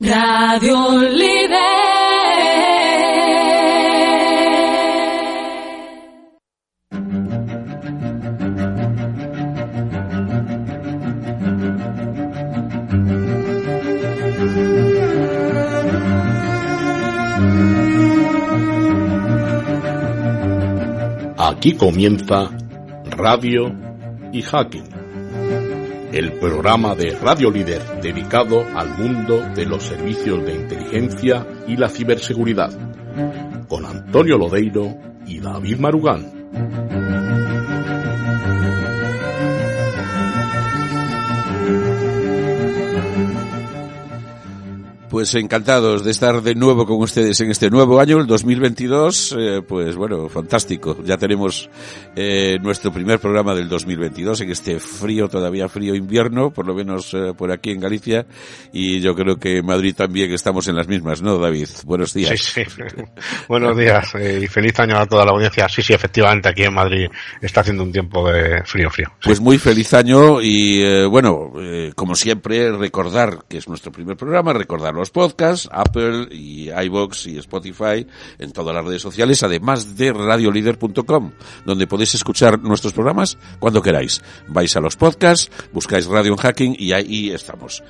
Radio Líder. Aquí comienza Radio y Hacking, el programa de Radio Líder dedicado al mundo de los servicios de inteligencia y la ciberseguridad, con Antonio Lodeiro y David Marugán. Pues encantados de estar de nuevo con ustedes en este nuevo año, el 2022. Eh, pues bueno, fantástico. Ya tenemos eh, nuestro primer programa del 2022 en este frío, todavía frío invierno, por lo menos eh, por aquí en Galicia. Y yo creo que en Madrid también estamos en las mismas, ¿no, David? Buenos días. Sí, sí. Buenos días y feliz año a toda la audiencia. Sí, sí, efectivamente aquí en Madrid está haciendo un tiempo de frío, frío. Sí. Pues muy feliz año y bueno, como siempre, recordar que es nuestro primer programa, recordar los podcasts, Apple y iBox y Spotify en todas las redes sociales, además de radiolider.com, donde podéis escuchar nuestros programas cuando queráis. Vais a los podcasts, buscáis Radio Hacking y ahí estamos.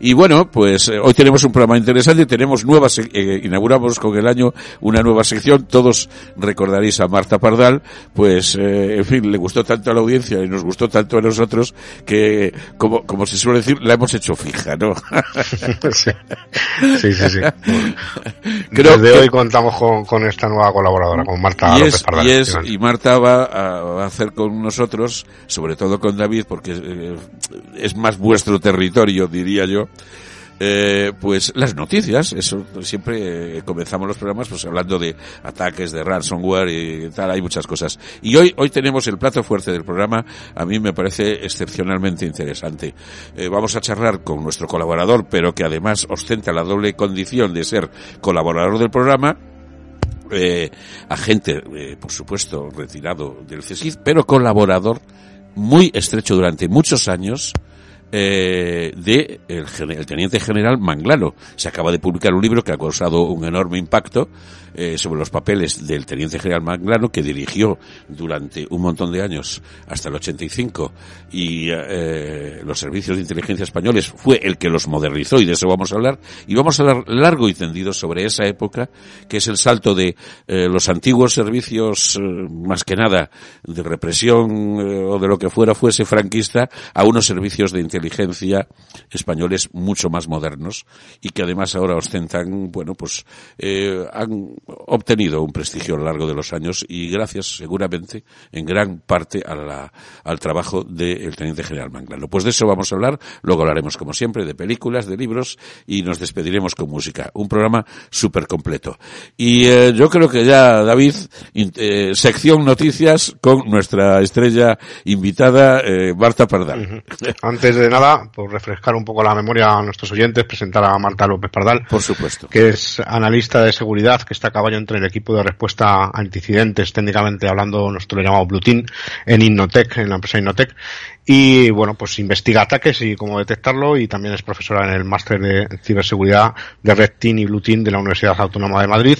Y bueno, pues eh, hoy tenemos un programa interesante, tenemos nuevas, eh, inauguramos con el año una nueva sección, todos recordaréis a Marta Pardal, pues eh, en fin, le gustó tanto a la audiencia y nos gustó tanto a nosotros que, como, como se suele decir, la hemos hecho fija, ¿no? sí, sí, sí. sí. Creo Desde que, hoy contamos con, con, esta nueva colaboradora, con Marta y López es, Pardal. Y, es, y Marta va a, va a, hacer con nosotros, sobre todo con David, porque eh, es más vuestro territorio, diría yo, eh, pues las noticias, eso siempre eh, comenzamos los programas pues hablando de ataques, de ransomware y tal, hay muchas cosas. Y hoy, hoy tenemos el plato fuerte del programa, a mí me parece excepcionalmente interesante. Eh, vamos a charlar con nuestro colaborador, pero que además ostenta la doble condición de ser colaborador del programa, agente, por supuesto, retirado del CSIC, pero colaborador muy estrecho durante muchos años eh, de el, el, teniente general Manglano. Se acaba de publicar un libro que ha causado un enorme impacto eh, sobre los papeles del teniente general Manglano que dirigió durante un montón de años hasta el 85 y eh, los servicios de inteligencia españoles fue el que los modernizó y de eso vamos a hablar y vamos a hablar largo y tendido sobre esa época que es el salto de eh, los antiguos servicios más que nada de represión o de lo que fuera fuese franquista a unos servicios de inteligencia españoles mucho más modernos y que además ahora ostentan, bueno, pues eh, han obtenido un prestigio a lo largo de los años y gracias seguramente en gran parte a la, al trabajo del teniente general Manglano. Pues de eso vamos a hablar, luego hablaremos como siempre de películas, de libros y nos despediremos con música. Un programa súper completo. Y eh, yo creo que ya, David, eh, sección noticias con nuestra estrella invitada, eh, Marta Pardal. Antes de nada, por refrescar un poco la memoria a nuestros oyentes, presentar a Marta López Pardal. Por supuesto. Que es analista de seguridad, que está a caballo entre el equipo de respuesta a incidentes, técnicamente hablando, nosotros le llamamos Blue Team, en Innotec, en la empresa Innotec. Y bueno, pues investiga ataques y cómo detectarlo y también es profesora en el máster de ciberseguridad de Red Team y Blue Team de la Universidad Autónoma de Madrid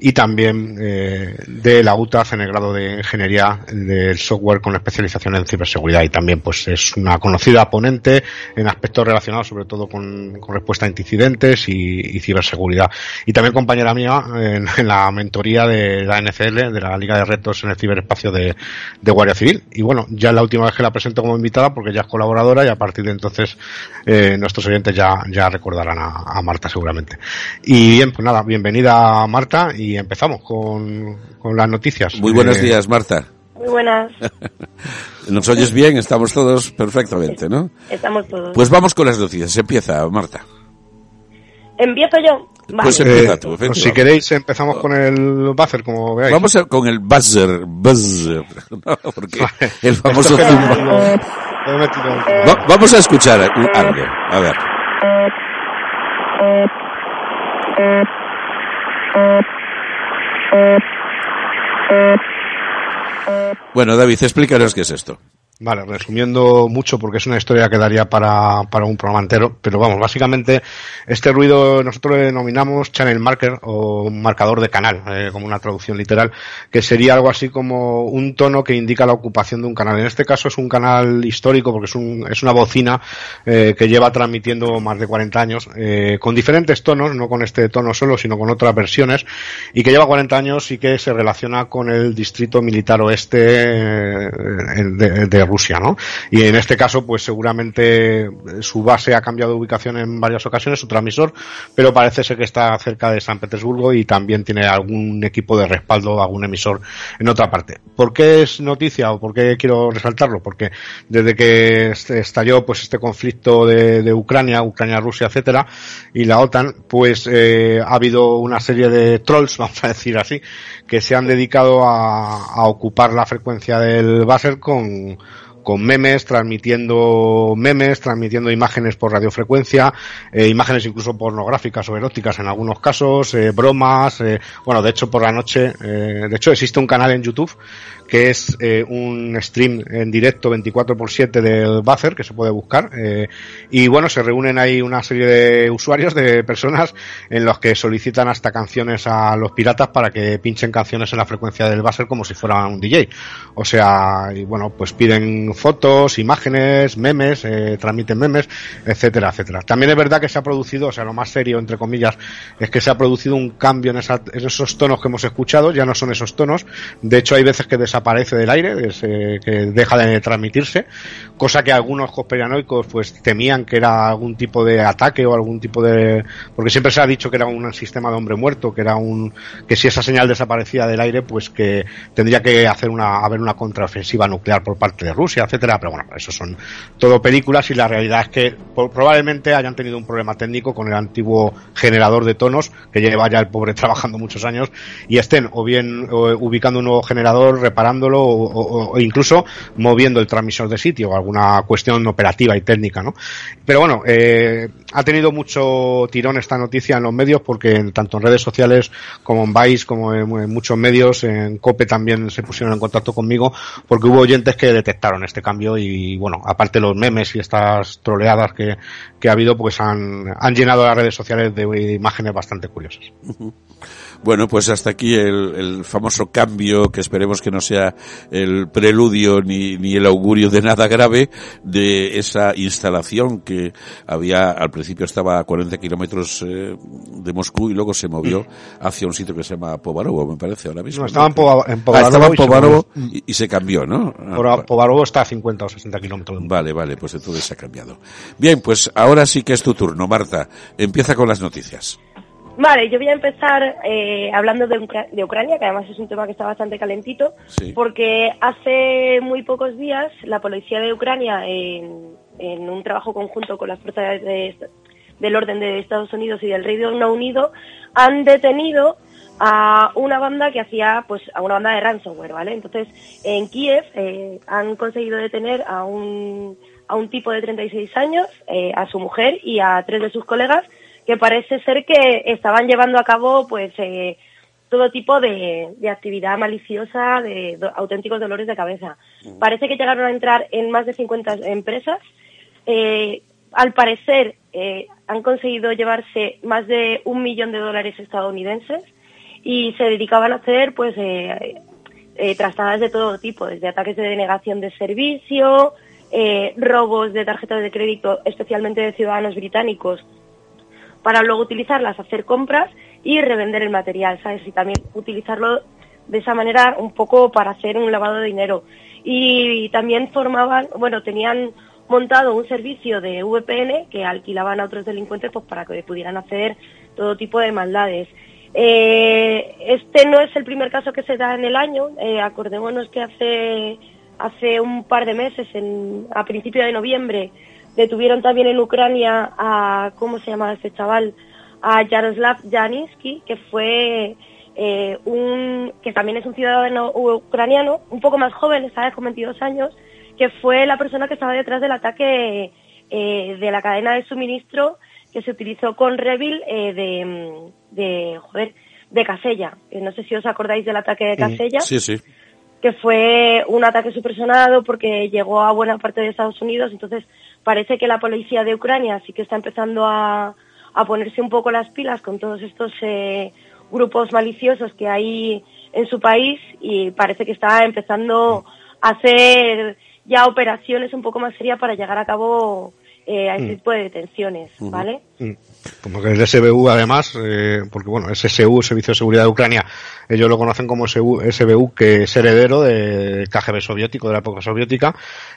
y también eh, de la UTAF en el grado de ingeniería del software con especialización en ciberseguridad y también pues es una conocida ponente en aspectos relacionados sobre todo con, con respuesta a incidentes y, y, ciberseguridad y también compañera mía en, en, la mentoría de la NFL de la Liga de Retos en el ciberespacio de, de Guardia Civil y bueno ya la última vez que la presento como invitada porque ya es colaboradora y a partir de entonces eh, nuestros oyentes ya, ya recordarán a, a, Marta seguramente. Y bien, pues nada, bienvenida Marta y empezamos con, con las noticias. Muy buenos eh, días Marta. Muy buenas. ¿Nos oyes bien? Estamos todos perfectamente, ¿no? Estamos todos. Pues vamos con las noticias. Empieza, Marta. ¿Empiezo yo? Vale. Pues empieza tú. Pues si queréis empezamos con el buzzer, como veáis. Vamos a, con el buzzer, buzzer, ¿no? porque vale. el famoso zumba. Va, vamos a escuchar algo, a ver. Bueno, David, explícanos qué es esto. Vale, resumiendo mucho porque es una historia que daría para, para un programa entero, pero vamos, básicamente este ruido nosotros le denominamos channel marker o marcador de canal, eh, como una traducción literal, que sería algo así como un tono que indica la ocupación de un canal. En este caso es un canal histórico porque es, un, es una bocina eh, que lleva transmitiendo más de 40 años, eh, con diferentes tonos, no con este tono solo, sino con otras versiones, y que lleva 40 años y que se relaciona con el distrito militar oeste eh, de, Rusia, ¿no? Y en este caso, pues seguramente su base ha cambiado de ubicación en varias ocasiones, su transmisor, pero parece ser que está cerca de San Petersburgo y también tiene algún equipo de respaldo, algún emisor en otra parte. ¿Por qué es noticia o por qué quiero resaltarlo? Porque desde que estalló pues este conflicto de, de Ucrania, Ucrania, Rusia, etcétera, y la OTAN, pues eh, ha habido una serie de trolls, vamos a decir así, que se han dedicado a, a ocupar la frecuencia del buzzer con con memes, transmitiendo memes, transmitiendo imágenes por radiofrecuencia, eh, imágenes incluso pornográficas o eróticas en algunos casos, eh, bromas, eh, bueno, de hecho por la noche, eh, de hecho existe un canal en YouTube que es eh, un stream en directo 24 por 7 del Buzzer que se puede buscar eh, y bueno se reúnen ahí una serie de usuarios de personas en los que solicitan hasta canciones a los piratas para que pinchen canciones en la frecuencia del Buzzer como si fuera un DJ o sea y bueno pues piden fotos imágenes memes eh, transmiten memes etcétera etcétera. También es verdad que se ha producido o sea lo más serio entre comillas es que se ha producido un cambio en, esa, en esos tonos que hemos escuchado ya no son esos tonos de hecho hay veces que desaparece del aire, es, eh, que deja de transmitirse, cosa que algunos conspiranoicos pues temían que era algún tipo de ataque o algún tipo de porque siempre se ha dicho que era un sistema de hombre muerto, que era un que si esa señal desaparecía del aire, pues que tendría que hacer una haber una contraofensiva nuclear por parte de Rusia, etcétera, pero bueno, eso son todo películas y la realidad es que probablemente hayan tenido un problema técnico con el antiguo generador de tonos que lleva ya el pobre trabajando muchos años y estén o bien ubicando un nuevo generador, reparando parándolo o, o, o, incluso moviendo el transmisor de sitio o alguna cuestión operativa y técnica, ¿no? Pero bueno, eh, ha tenido mucho tirón esta noticia en los medios porque tanto en redes sociales como en Vice, como en, en, muchos medios, en COPE también se pusieron en contacto conmigo porque hubo oyentes que detectaron este cambio y bueno, aparte los memes y estas troleadas que, que ha habido, pues han, han llenado las redes sociales de imágenes bastante curiosas. Bueno, pues hasta aquí el, el, famoso cambio, que esperemos que no sea el preludio ni, ni el augurio de nada grave, de esa instalación que había, al principio estaba a 40 kilómetros eh, de Moscú y luego se movió hacia un sitio que se llama Povarovo, me parece, ahora mismo. No, estaba en, Pova, en Povarovo. Ah, estaba en Povarovo y, y, se cambió, ¿no? Ah, Povarovo está a 50 o 60 kilómetros. Vale, vale, pues entonces se ha cambiado. Bien, pues ahora sí que es tu turno, Marta. Empieza con las noticias. Vale, yo voy a empezar eh, hablando de, Ucra de, Ucrania, que además es un tema que está bastante calentito, sí. porque hace muy pocos días la policía de Ucrania, en, en un trabajo conjunto con las fuerzas de, del orden de Estados Unidos y del Reino Unido, han detenido a una banda que hacía, pues, a una banda de ransomware, ¿vale? Entonces, en Kiev eh, han conseguido detener a un, a un tipo de 36 años, eh, a su mujer y a tres de sus colegas, que parece ser que estaban llevando a cabo pues eh, todo tipo de, de, actividad maliciosa, de do, auténticos dolores de cabeza. Parece que llegaron a entrar en más de 50 empresas. Eh, al parecer eh, han conseguido llevarse más de un millón de dólares estadounidenses y se dedicaban a hacer pues eh, trastadas de todo tipo, desde ataques de denegación de servicio, robos de tarjetas de crédito, especialmente de ciudadanos británicos, para luego utilizarlas, hacer compras y revender el material, ¿sabes? Y también utilizarlo de esa manera un poco para hacer un lavado de dinero. Y, también formaban, bueno, tenían montado un servicio de VPN que alquilaban a otros delincuentes pues para que pudieran hacer todo tipo de maldades. Eh, este no es el primer caso que se da en el año. Eh, acordémonos que hace hace un par de meses, en, a principios de noviembre, detuvieron también en Ucrania a, ¿cómo se llama este chaval? A Yaroslav Janinsky, que fue eh, un, que también es un ciudadano ucraniano, un poco más joven, está con 22 años, que fue la persona que estaba detrás del ataque eh, de la cadena de suministro que se utilizó con Revil eh, de, de, joder, de Casella. No sé si os acordáis del ataque de Casella. Sí, sí que fue un ataque supersonado porque llegó a buena parte de Estados Unidos, entonces parece que la policía de Ucrania sí que está empezando a, a ponerse un poco las pilas con todos estos eh, grupos maliciosos que hay en su país y parece que está empezando a hacer ya operaciones un poco más serias para llegar a cabo eh, a este tipo de detenciones, ¿vale? Mm. Como que el SBU además, eh, porque bueno, SSU, Servicio de Seguridad de Ucrania, ellos lo conocen como SBU, que es heredero del KGB soviético, de la época soviética,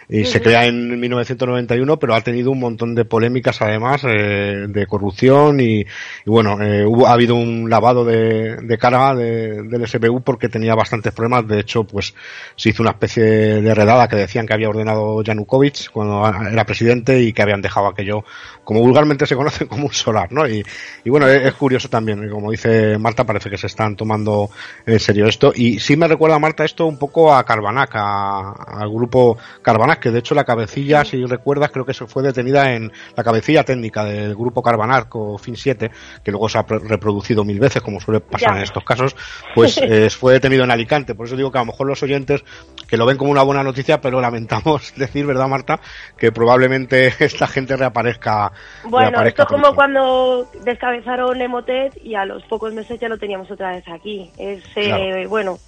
y se crea en 1991, pero ha tenido un montón de polémicas además eh, de corrupción y, bueno, eh, hubo, ha habido un lavado de, de cara del SBU porque tenía bastantes problemas. De hecho, pues se hizo una especie de redada que decían que había ordenado Yanukovych cuando era presidente y que habían dejado aquello, como vulgarmente se conoce como un solar, ¿no? Y, y bueno, es, curioso también, como dice Marta, parece que se están tomando en serio esto. Y sí me recuerda, Marta, esto un poco a Carbanac, al grupo Carbanac, que de hecho la cabecilla, si recuerdas, creo que se fue detenida en la cabecilla técnica del grupo Carbanac o Fin 7, que luego se ha reproducido mil veces, como suele pasar en estos casos, pues eh, fue detenido en Alicante. Por eso digo que a lo mejor los oyentes que lo ven como una buena noticia, pero lamentamos decir, ¿verdad, Marta? Que probablemente esta gente reaparezca. Bueno, esto es como cuando descabezaron Emotet y a los pocos meses ya lo teníamos otra vez aquí. Es, eh, bueno,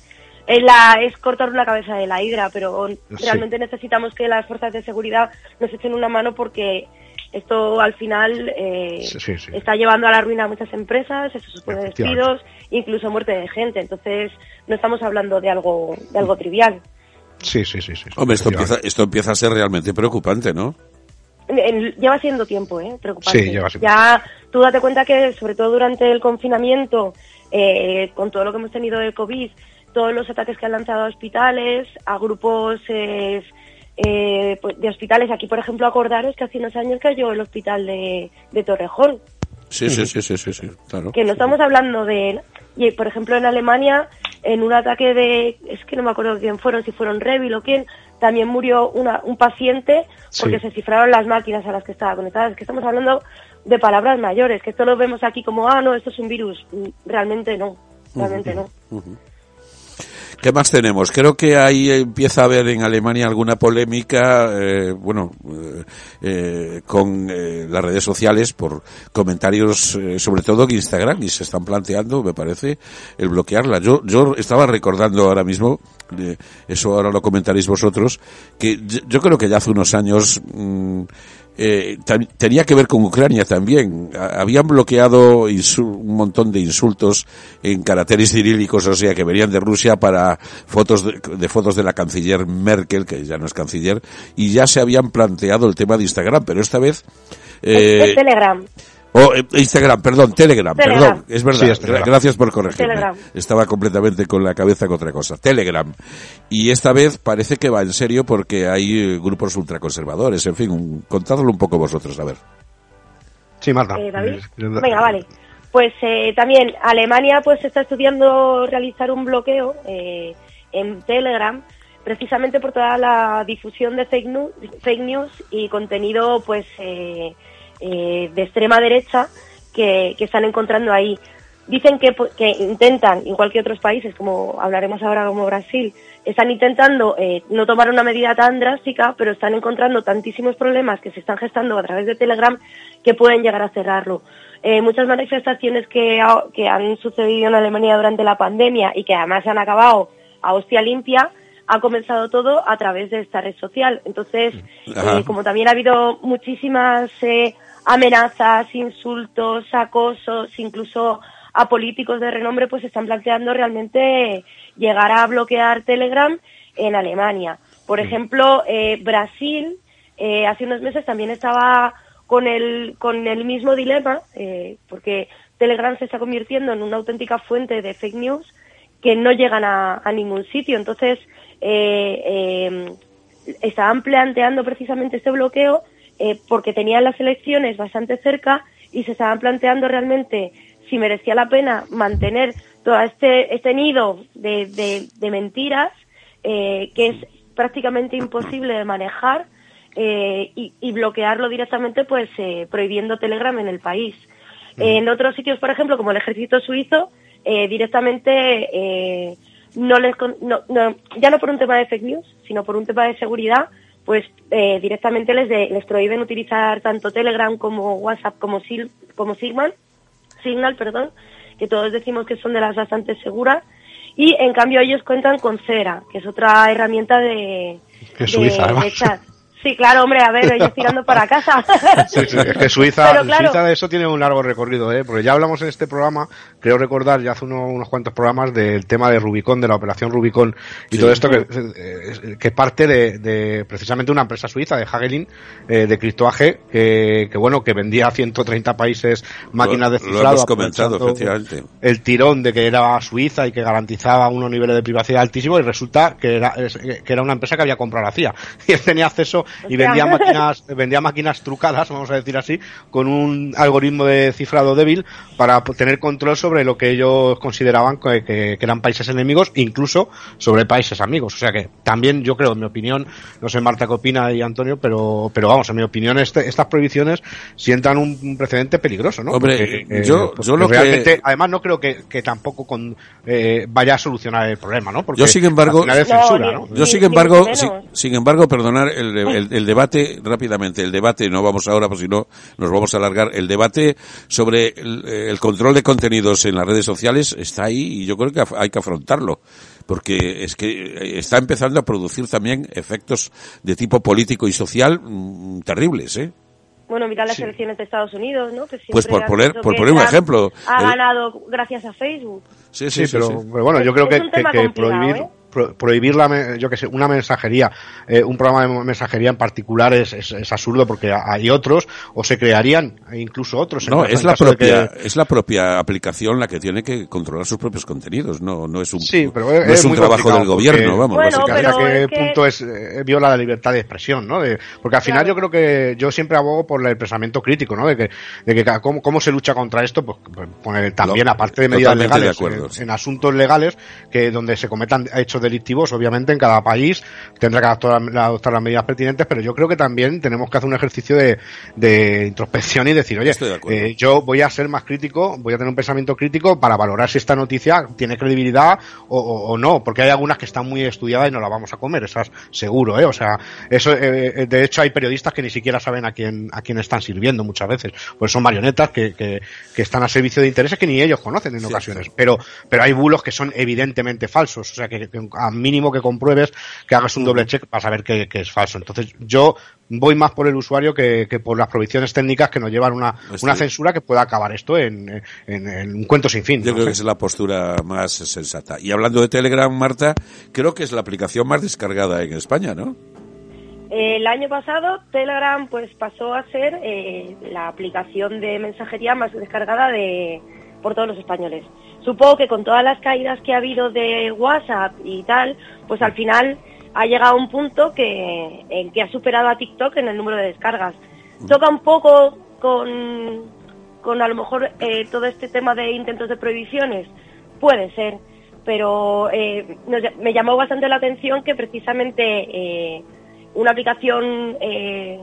es, la, es cortar una cabeza de la hidra, pero realmente necesitamos que las fuerzas de seguridad nos echen una mano porque esto al final eh, está llevando a la ruina a muchas empresas, eso supone despidos, incluso muerte de gente. Entonces, no estamos hablando de algo, de algo trivial. Sí, sí, sí. sí Hombre, esto empieza, esto empieza a ser realmente preocupante, ¿no? lleva siendo tiempo, ¿eh? Preocupante. Sí, lleva siendo. Ya tú date cuenta que, sobre todo durante el confinamiento, eh, con todo lo que hemos tenido de COVID, todos los ataques que han lanzado a hospitales, a grupos eh, eh, pues, de hospitales. Aquí, por ejemplo, acordaros que hace unos años cayó el hospital de, de Torrejón. Sí, sí, sí, sí, sí, claro. Que no estamos hablando de... Y, por ejemplo, en Alemania, en un ataque de... Es que no me acuerdo quién fueron, si fueron Revil o quién, también murió una, un paciente porque se cifraron las máquinas a las que estaba conectada. Es que estamos hablando de palabras mayores, que esto lo vemos aquí como, ah, no, esto es un virus. Realmente no, realmente no. ¿Qué más tenemos? Creo que ahí empieza a haber en Alemania alguna polémica, eh, bueno, eh, eh con eh, las redes sociales por comentarios, eh, sobre todo en Instagram, y se están planteando, me parece, el bloquearla. Yo, yo estaba recordando ahora mismo, eso ahora lo comentaréis vosotros, que yo, creo que ya hace unos años mm, eh, tenía que ver con Ucrania también. Habían bloqueado un montón de insultos en caracteres cirílicos, o sea, que venían de Rusia para fotos de, fotos de la canciller Merkel, que ya no es canciller, y ya se habían planteado el tema de Instagram, pero esta vez... Eh, Telegram. Oh, eh, Instagram, perdón, Telegram, perdón, es verdad. Gracias por corregirme. Estaba completamente con la cabeza con otra cosa. Telegram. Y esta vez parece que va en serio porque hay eh, grupos ultraconservadores. En fin, contadlo un poco vosotros, a ver. Sí, Marta. Eh, Venga, vale. Pues también Alemania pues está estudiando realizar un bloqueo en Telegram precisamente por toda la difusión de fake news, fake news y contenido pues eh, de extrema derecha que, están encontrando ahí. Dicen que, que, intentan, igual que otros países, como hablaremos ahora como Brasil, están intentando eh, no tomar una medida tan drástica, pero están encontrando tantísimos problemas que se están gestando a través de Telegram que pueden llegar a cerrarlo. Eh, muchas manifestaciones que, que han sucedido en Alemania durante la pandemia y que además han acabado a hostia limpia, ha comenzado todo a través de esta red social. Entonces, eh, como también ha habido muchísimas eh, amenazas, insultos, acosos, incluso a políticos de renombre, pues están planteando realmente llegar a bloquear Telegram en Alemania. Por ejemplo, eh, Brasil eh, hace unos meses también estaba con el, con el mismo dilema, eh, porque Telegram se está convirtiendo en una auténtica fuente de fake news que no llegan a, a ningún sitio. Entonces, estaban planteando precisamente este bloqueo eh, porque tenían las elecciones bastante cerca y se estaban planteando realmente si merecía la pena mantener todo este, este nido de, de, mentiras eh, que es prácticamente imposible de manejar eh, y, bloquearlo directamente pues prohibiendo Telegram en el país. En otros sitios, por ejemplo, como el ejército suizo, directamente no les, no, no, ya no por un tema de fake news, sino por un tema de seguridad, pues eh, directamente les, de, les prohíben utilizar tanto Telegram como WhatsApp como, Sil, como Signal, Signal, perdón, que todos decimos que son de las bastante seguras, y en cambio ellos cuentan con Cera, que es otra herramienta de, Que Suiza, de chat. Sí, claro, hombre, a ver, ellos tirando para casa. Sí, sí, es que Suiza, claro. Suiza de eso tiene un largo recorrido, ¿eh? porque ya hablamos en este programa, creo recordar ya hace uno- unos cuantos programas del tema de Rubicon, de la operación Rubicon y Sí. todo esto que, eh, que parte de, de precisamente una empresa suiza de Hagelin eh, de criptoaje que, que bueno que vendía a 130 países máquinas Lo- de lo cifrado hemos comentado, efectivamente. el tirón de que era Suiza y que garantizaba unos niveles de privacidad altísimos y resulta que era, que era una empresa que había comprado la CIA y él tenía acceso y vendía máquinas vendía máquinas trucadas vamos a decir así con un algoritmo de cifrado débil para tener control sobre lo que ellos consideraban que, que- que eran países enemigos incluso sobre países amigos o sea que también yo creo en mi opinión no sé Marta qué opina y Antonio pero pero vamos en mi opinión este- estas prohibiciones sientan un, precedente peligroso ¿no? Hombre, Porque, eh, yo- yo lo que- realmente además no creo que, que tampoco con, eh, vaya a solucionar el problema, ¿no? Porque Yo, sin embargo-. Yo, sin embargo, sin, embargo, perdonar el, el, el debate rápidamente, el debate, no vamos ahora, pues si no nos vamos a alargar, el debate sobre el, el control de contenidos en las redes sociales está ahí y yo creo que hay que afrontarlo, porque es que está empezando a producir también efectos de tipo político y social mm, terribles, ¿eh? Bueno, mira las Sí. elecciones de Estados Unidos, ¿no? Que Pues por poner- por poner un ejemplo, Ha el- ganado gracias a Facebook. Sí, Sí, pero, sí. pero bueno, yo Es- creo es que, prohibir ¿eh? Pro- prohibir la, me- yo que sé, una mensajería, eh, un programa de mensajería en particular es, es, es absurdo porque ha- hay otros o se crearían incluso otros. en No, caso- es la propia, que- es la propia aplicación la que tiene que controlar sus propios contenidos, no, no es un, Sí, pero no es, es un trabajo del gobierno, porque- vamos, Bueno, pero qué es que- punto es eh, viola la libertad de expresión, ¿no? De- porque al final Claro. yo creo que yo siempre abogo por el pensamiento crítico, ¿no? De que, de que cómo, cómo se lucha contra esto, pues, pues, poner también Lo- aparte de medidas de legales, acuerdo, en, sí. en asuntos legales que donde se cometan hechos delictivos, obviamente en cada país tendrá que adoptar, adoptar las medidas pertinentes, pero yo creo que también tenemos que hacer un ejercicio de, de introspección y decir, oye, de eh, yo voy a ser más crítico, voy a tener un pensamiento crítico para valorar si esta noticia tiene credibilidad o, o- o no, porque hay algunas que están muy estudiadas y no las vamos a comer, esas seguro, ¿eh? O sea, eso, eh, de hecho hay periodistas que ni siquiera saben a quién, a quién están sirviendo muchas veces, pues son marionetas que, que, que están a servicio de intereses que ni ellos conocen en ocasiones, pero, pero hay bulos que son evidentemente falsos, o sea, que, que a mínimo que compruebes, que hagas un doble check para saber que, que es falso. Entonces, yo voy más por el usuario que, que por las prohibiciones técnicas que nos llevan una, Pues una sí. censura que pueda acabar esto en, en- en un cuento sin fin. Yo ¿no? creo que es la postura más sensata. Y hablando de Telegram, Marta, creo que es la aplicación más descargada en España, ¿no? El año pasado Telegram pues pasó a ser eh, la aplicación de mensajería más descargada de por todos los españoles. Supongo que con todas las caídas que ha habido de WhatsApp y tal, pues al final ha llegado a un punto que en que ha superado a TikTok en el número de descargas. Toca un poco con, con a lo mejor eh, todo este tema de intentos de prohibiciones, puede ser, pero eh, me llamó bastante la atención que precisamente eh, una aplicación eh,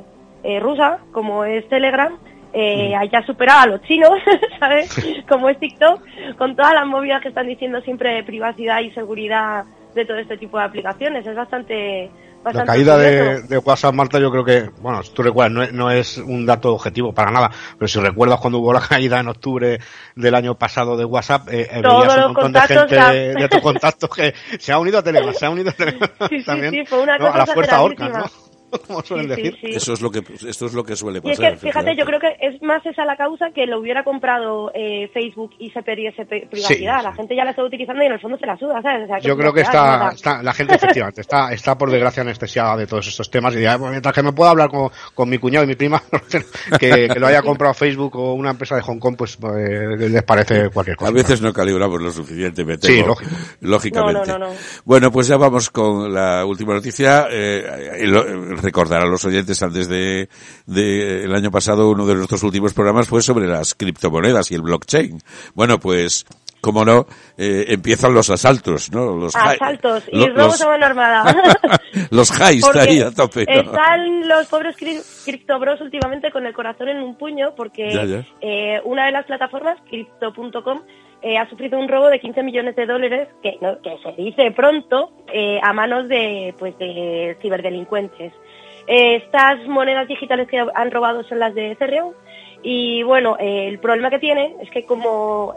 rusa como es Telegram eh, haya superado a los chinos, ¿sabes? como es TikTok, con todas las movidas que están diciendo siempre de privacidad y seguridad de todo este tipo de aplicaciones. Es bastante... La bastante caída de, WhatsApp, Marta, yo creo que, bueno, si tú recuerdas, no es, no es un dato objetivo para nada, pero si recuerdas cuando hubo la caída en octubre del año pasado de WhatsApp, eh, eh, Todos veías un montón de gente de, de tus contactos que se ha unido a Telegram, se ha unido a Telegram Sí, sí, también, sí, fue una ¿no? a la fuerza orca. ¿no? Como suelen Sí, sí, decir. sí. Eso es lo que, esto es lo que suele Y es pasar. que, fíjate, yo creo que es más esa la causa que lo hubiera comprado eh, Facebook y se perdiese pe- privacidad. Sí, la sí. gente ya la está utilizando y en el fondo se la suda, ¿sabes? O sea, Yo creo que está, está- la gente efectivamente está, está por desgracia anestesiada de todos estos temas y ya, pues, mientras que me pueda hablar con, con mi cuñado y mi prima que, que lo haya comprado Facebook o una empresa de Hong Kong, pues, eh, les parece cualquier cosa. A veces no calibramos lo suficiente, me Sí, lógico. lógicamente. No, no, no, no. Bueno, pues ya vamos con la última noticia. Eh, lo- recordar a los oyentes antes de, de el año pasado uno de nuestros últimos programas fue sobre las criptomonedas y el blockchain. Bueno, pues como no, eh, empiezan los asaltos, ¿no? Los asaltos y robos a mano armada. los highs ahí a tope. Están los pobres criptobros últimamente con el corazón en un puño porque Eh, una de las plataformas, crypto.com, eh, ha sufrido un robo de 15 millones de dólares que, que se dice pronto eh, a manos de, pues, de ciberdelincuentes. Eh, estas monedas digitales que han robado son las de Ethereum y bueno, el problema que tiene es que como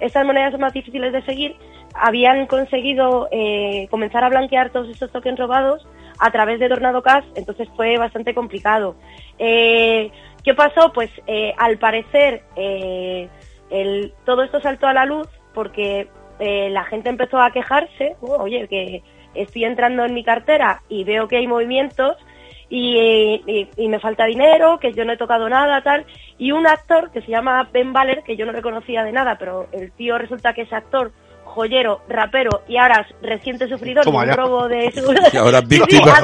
estas monedas son más difíciles de seguir, habían conseguido eh, comenzar a blanquear todos estos tokens robados a través de Tornado Cash, entonces fue bastante complicado. Eh, ¿Qué pasó? Pues eh, al parecer todo esto saltó a la luz porque la gente empezó a quejarse, oye, que estoy entrando en mi cartera y veo que hay movimientos, y, me falta dinero, que yo no he tocado nada, tal. Y un actor que se llama Ben Baller, que yo no reconocía de nada, pero el tío resulta que es actor joyero, rapero y ahora reciente sufridor de un robo de seguridad. Y ahora víctima,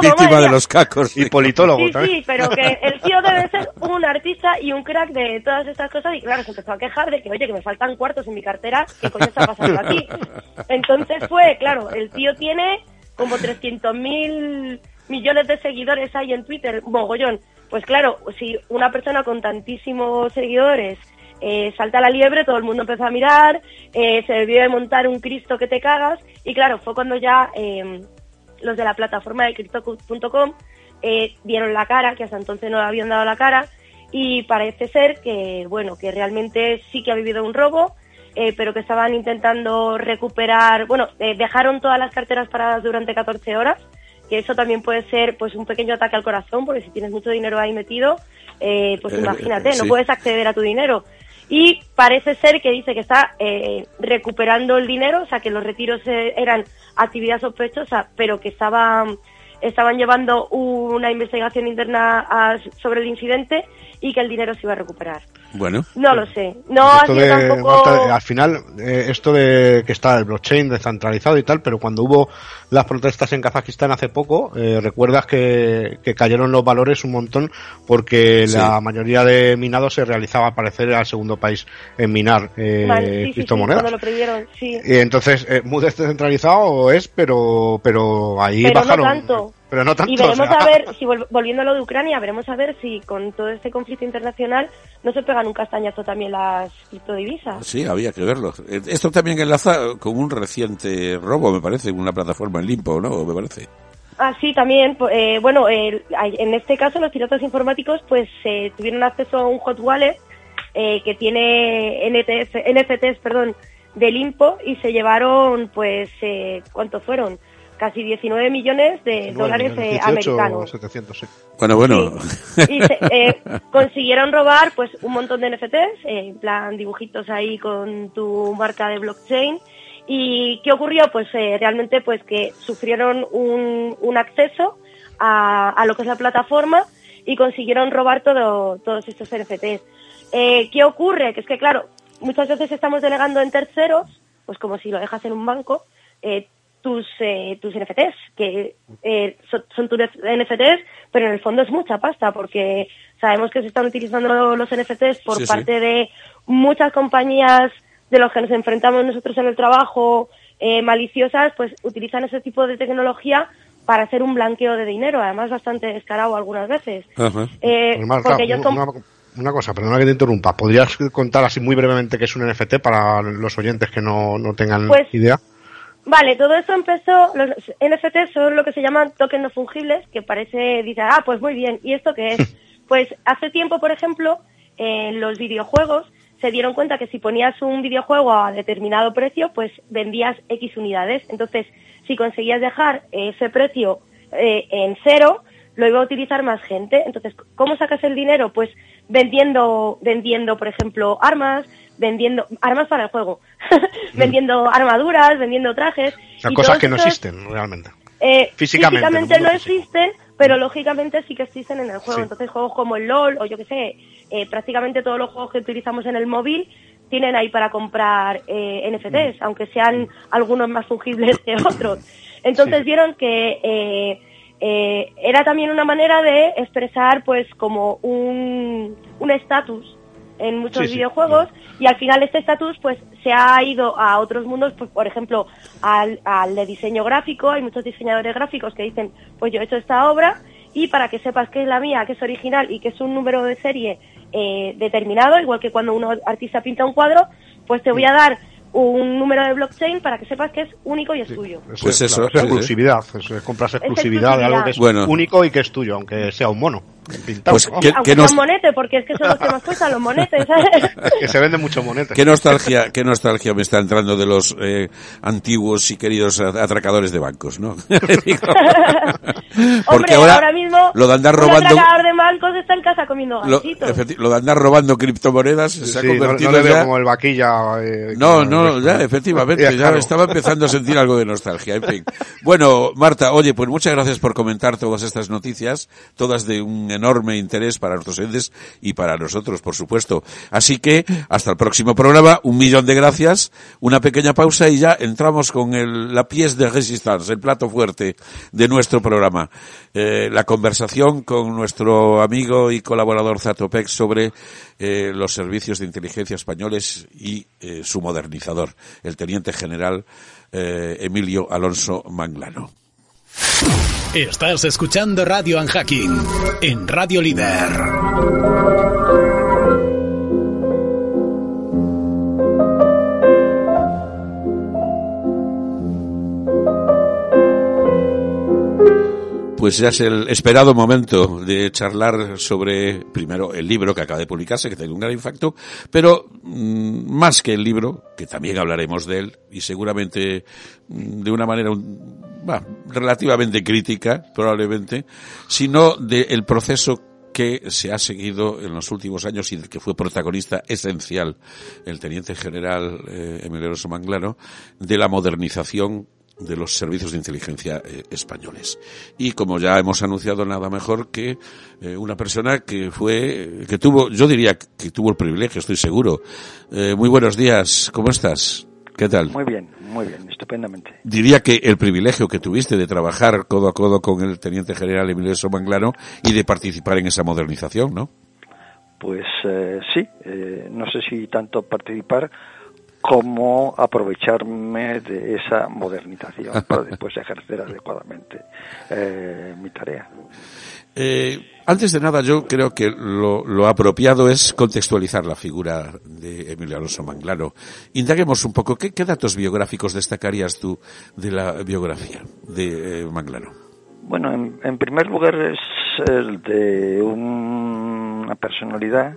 víctima de los cacos. Y politólogo sí, Sí, pero que el tío debe ser un artista y un crack de todas estas cosas y claro, se empezó a quejar de que, oye, que me faltan cuartos en mi cartera, ¿qué coño está pasando aquí? Entonces fue, claro, el tío tiene como 300.000 millones de seguidores hay en Twitter, mogollón. Pues claro, si una persona con tantísimos seguidores eh, salta la liebre, todo el mundo empezó a mirar, eh, se debió de montar un Cristo que te cagas, y claro, fue cuando ya eh, los de la plataforma de Cristo.com dieron la cara, que hasta entonces no habían dado la cara, y parece ser que, bueno, que realmente sí que ha vivido un robo, pero que estaban intentando recuperar, bueno, dejaron todas las carteras paradas durante 14 horas, que eso también puede ser pues un pequeño ataque al corazón, porque si tienes mucho dinero ahí metido, eh, pues eh, imagínate, no puedes acceder a tu dinero. Y parece ser que dice que está eh, recuperando el dinero, o sea que los retiros eran actividad sospechosa, pero que estaban, estaban llevando una investigación interna sobre el incidente y que el dinero se iba a recuperar. Bueno. No lo sé. No ha tampoco... Al final, eh, esto de que está el blockchain descentralizado y tal, pero cuando hubo las protestas en Kazajistán hace poco, eh, recuerdas que, cayeron los valores un montón porque la mayoría de minados se realizaba, al parecer, al segundo país en minar eh, criptomonedas. Y entonces, eh, muy descentralizado es, pero, pero ahí bajaron. No tanto. Pero no tanto. Y veremos a ver, si volviendo a lo de Ucrania, veremos a ver si con todo este conflicto internacional no se pegan un castañazo también las criptodivisas. Sí, había que verlo. Eh, esto también enlaza con un reciente robo, me parece, en una plataforma Limpo, ¿no? Me parece. Ah, sí, también. Eh, bueno, en este caso los piratas informáticos pues eh, tuvieron acceso a un hot wallet que tiene NTF, NFTs, perdón, de Limpo y se llevaron pues, ¿cuántos fueron? casi 19 millones de dólares eh, americanos. Bueno, bueno. Y eh, consiguieron robar pues un montón de NFTs, eh, en plan dibujitos ahí con tu marca de blockchain. ¿Y qué ocurrió? Pues realmente pues que sufrieron un, un acceso a, a, lo que es la plataforma y consiguieron robar todo, todos estos NFTs. ¿Qué ocurre? Que es que, claro, muchas veces estamos delegando en terceros, pues como si lo dejas en un banco, eh, tus, eh, tus NFTs, que eh, son, tus NFTs, pero en el fondo es mucha pasta, porque sabemos que se están utilizando los NFTs por parte de muchas compañías de los que nos enfrentamos nosotros en el trabajo, eh, maliciosas, pues utilizan ese tipo de tecnología para hacer un blanqueo de dinero, además bastante descarado algunas veces. Eh, una, cosa, perdona que te interrumpa, ¿podrías contar así muy brevemente qué es un NFT para los oyentes que no, no tengan pues, idea? Vale, todo eso empezó, los NFT son lo que se llaman tokens no fungibles, que parece, dice, ah, pues muy bien, ¿y esto qué es? pues hace tiempo, por ejemplo, en los videojuegos se dieron cuenta que si ponías un videojuego a determinado precio, pues vendías X unidades. Entonces, si conseguías dejar ese precio eh, en cero, lo iba a utilizar más gente. Entonces, ¿cómo sacas el dinero? Pues vendiendo, vendiendo, por ejemplo, armas, vendiendo armas para el juego, vendiendo armaduras, vendiendo trajes. O cosas que no existen realmente. Eh, físicamente, no, existen, pero lógicamente sí que existen en el juego. Entonces juegos como el LOL o yo que sé, eh, prácticamente todos los juegos que utilizamos en el móvil tienen ahí para comprar eh, NFTs, aunque sean algunos más fungibles que otros. Entonces vieron que eh, era también una manera de expresar pues como un estatus en muchos Sí, sí. videojuegos y al final este estatus pues se ha ido a otros mundos, pues por ejemplo al, al de diseño gráfico, hay muchos diseñadores gráficos que dicen pues yo he hecho esta obra y para que sepas que es la mía, que es original y que es un número de serie eh, determinado, igual que cuando un artista pinta un cuadro, pues te voy a dar un número de blockchain para que sepas que es único y es tuyo. Es, Pues es- eso, claro, es sí, sí. exclusividad, es- compras exclusividad de algo que es Bueno. único y que es tuyo, aunque sea un mono pintado. Pues. ¿qué- Aunque nos- un porque es que son los que más cuestan los monetes, ¿sabes? que se venden mucho monetes. Qué nostalgia, qué nostalgia me está entrando de los eh, antiguos y queridos atracadores de bancos, ¿no? Digo, Hombre, ahora, mismo lo de andar un robando atracador de bancos está en casa comiendo lo, gansitos. efecti- lo de andar robando criptomonedas se ha Sí, no, convertido no le veo ya como el vaquilla. eh, No, no, el- ya, efectivamente, Ya, ya claro. estaba empezando a sentir algo de nostalgia, en fin. Bueno, Marta, oye, pues muchas gracias por comentar todas estas noticias, todas de un enorme interés para nuestros entes y para nosotros, por supuesto. Así que, hasta el próximo programa, un millón de gracias, una pequeña pausa y ya entramos con el, la pièce de résistance, el plato fuerte de nuestro programa. Eh, la conversación con nuestro amigo y colaborador Zatopec sobre eh, los servicios de inteligencia españoles y eh, su modernizador, el teniente general Emilio Alonso Manglano. Estás escuchando Radio Hacking en Radio Líder. Pues ya es el esperado momento de charlar sobre, primero, el libro que acaba de publicarse, que tiene un gran impacto, pero mm, más que el libro, que también hablaremos de él, y seguramente mm, de una manera bah, relativamente crítica, probablemente, sino del proceso que se ha seguido en los últimos años y que fue protagonista esencial el teniente general eh, Manglano, de la modernización de los servicios de inteligencia eh, españoles. Y como ya hemos anunciado, nada mejor que eh, una persona que fue, que tuvo, yo diría que tuvo el privilegio, estoy seguro. Eh, muy buenos días, ¿cómo estás? ¿Qué tal? Muy bien, muy bien, estupendamente. Diría que el privilegio que tuviste de trabajar codo a codo con el teniente general Emilio Somanglano y de participar en esa modernización, ¿no? Pues eh, sí, no sé si tanto participar como aprovecharme de esa modernización para después ejercer adecuadamente eh, mi tarea. Eh, antes de nada, yo creo que lo, lo apropiado es contextualizar la figura de Emilio Alonso Manglano. Indaguemos un poco, ¿qué, qué datos biográficos destacarías tú de la biografía de eh, Manglano? Bueno, en, en primer lugar es el de un- una personalidad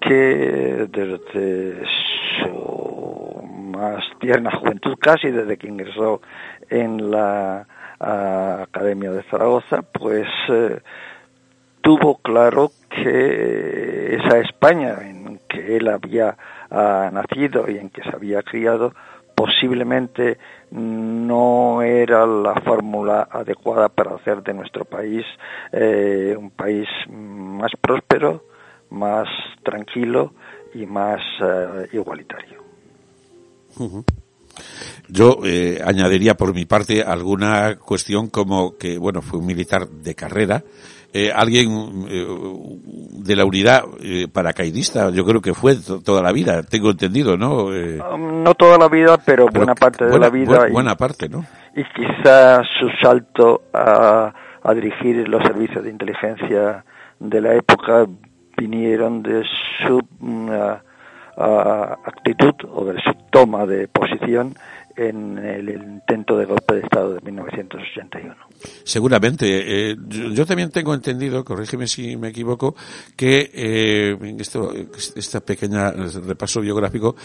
que desde su más tierna juventud, casi desde que ingresó en la Academia de Zaragoza, pues eh, tuvo claro que esa España en que él había ah, nacido y en que se había criado posiblemente no era la fórmula adecuada para hacer de nuestro país eh, un país más próspero, más tranquilo y más eh, igualitario. Yo eh, añadiría por mi parte alguna cuestión como que, bueno, fue un militar de carrera, eh, alguien eh, de la unidad eh, paracaidista, yo creo que fue to- toda la vida, tengo entendido, ¿no? Eh, Um, no toda la vida, pero, pero buena parte de buena- la vida. bu- y- buena parte, ¿no? y quizá su salto a, a dirigir los servicios de inteligencia de la época vinieron de su a- actitud o de su toma de posición en el intento de golpe de Estado de 1981. Seguramente. Eh, yo, yo también tengo entendido, corrígeme si me equivoco, que eh, esto, esta pequeña repaso biográfico,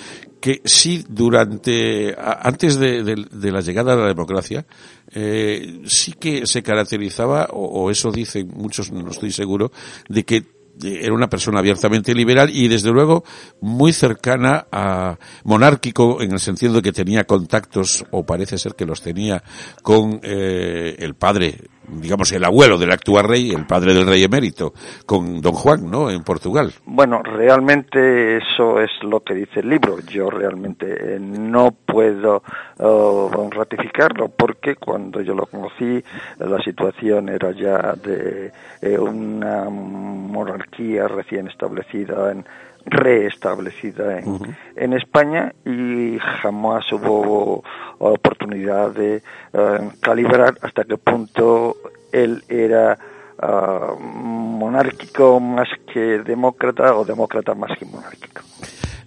que sí durante, antes de, de- de la llegada de la democracia, eh, sí que se caracterizaba, o, o eso dicen muchos, no estoy seguro, de que era una persona abiertamente liberal y desde luego muy cercana a monárquico en el sentido de que tenía contactos o parece ser que los tenía con eh, el padre digamos el abuelo del actual rey el padre del rey emérito con don Juan no en Portugal Bueno, realmente eso es lo que dice el libro. Yo realmente eh, no puedo eh, ratificarlo porque cuando yo lo conocí la situación era ya de eh, una monarquía recién establecida en reestablecida en, España y jamás hubo oportunidad de eh, calibrar hasta qué punto él era ah, monárquico más que demócrata o demócrata más que monárquico.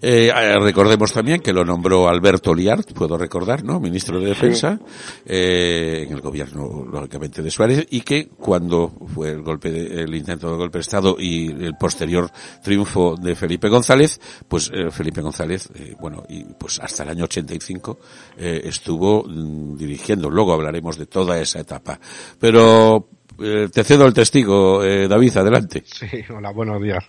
Eh, eh, recordemos también que lo nombró Alberto Liart, puedo recordar, ¿no? Ministro de Defensa, eh, en el gobierno, lógicamente, de Suárez, y que cuando fue el golpe, de, el intento de golpe de Estado y el posterior triunfo de Felipe González, pues eh, Felipe González, eh, bueno, y pues hasta el año 85 eh, estuvo mm, dirigiendo. Luego hablaremos de toda esa etapa. Pero eh, te cedo el testigo, eh, David, adelante. Sí, hola, buenos días,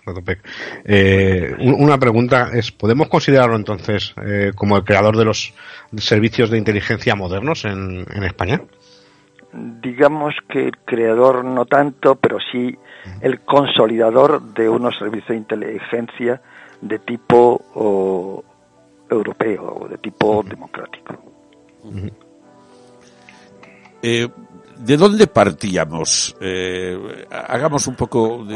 eh, una pregunta es, ¿podemos considerarlo entonces eh, como el creador de los servicios de inteligencia modernos en, España? Digamos que el creador no tanto, pero sí el consolidador de unos servicios de inteligencia de tipo europeo o de tipo democrático. Eh, ¿De dónde partíamos? Eh, hagamos un poco,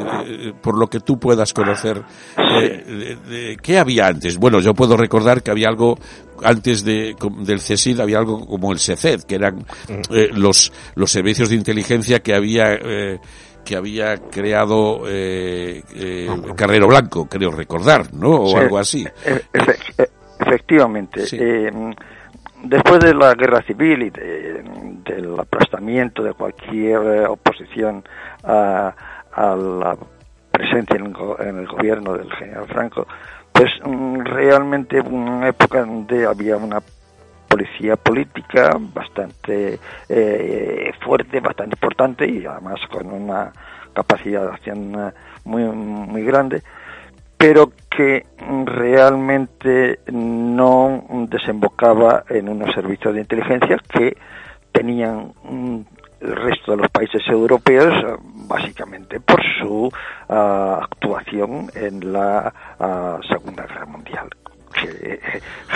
por lo que tú puedas conocer, eh, ¿qué había antes? Bueno, yo puedo recordar que había algo, antes de, del CESID había algo como el SECED, que eran eh, los, los servicios de inteligencia que había, eh, que había creado eh, eh, Carrero Blanco, creo recordar, ¿no? O algo así. Efectivamente. Sí. Eh, después de la guerra civil y del aplastamiento de cualquier eh, oposición a, la presencia en el, gobierno del general Franco, pues mm, realmente una época donde había una policía política bastante eh, fuerte, bastante importante y además con una capacidad de acción eh, muy, muy grande pero que realmente no desembocaba en unos servicios de inteligencia que tenían el resto de los países europeos básicamente por su uh, actuación en la uh, Segunda Guerra Mundial que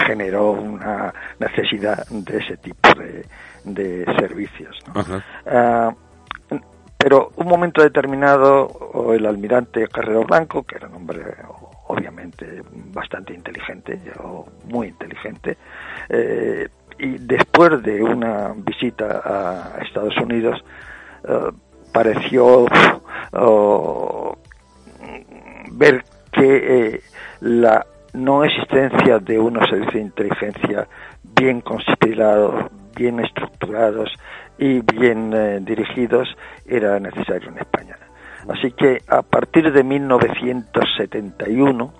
generó una necesidad de ese tipo de, de servicios. ¿no? Uh, pero un momento determinado, el almirante Carrero Blanco, que era un hombre obviamente bastante inteligente, muy inteligente, eh, y después de una visita a Estados Unidos, eh, pareció oh, ver que eh, la no existencia de unos servicios de inteligencia bien considerados, bien estructurados y bien eh, dirigidos era necesario en España. Así que a partir de 1971,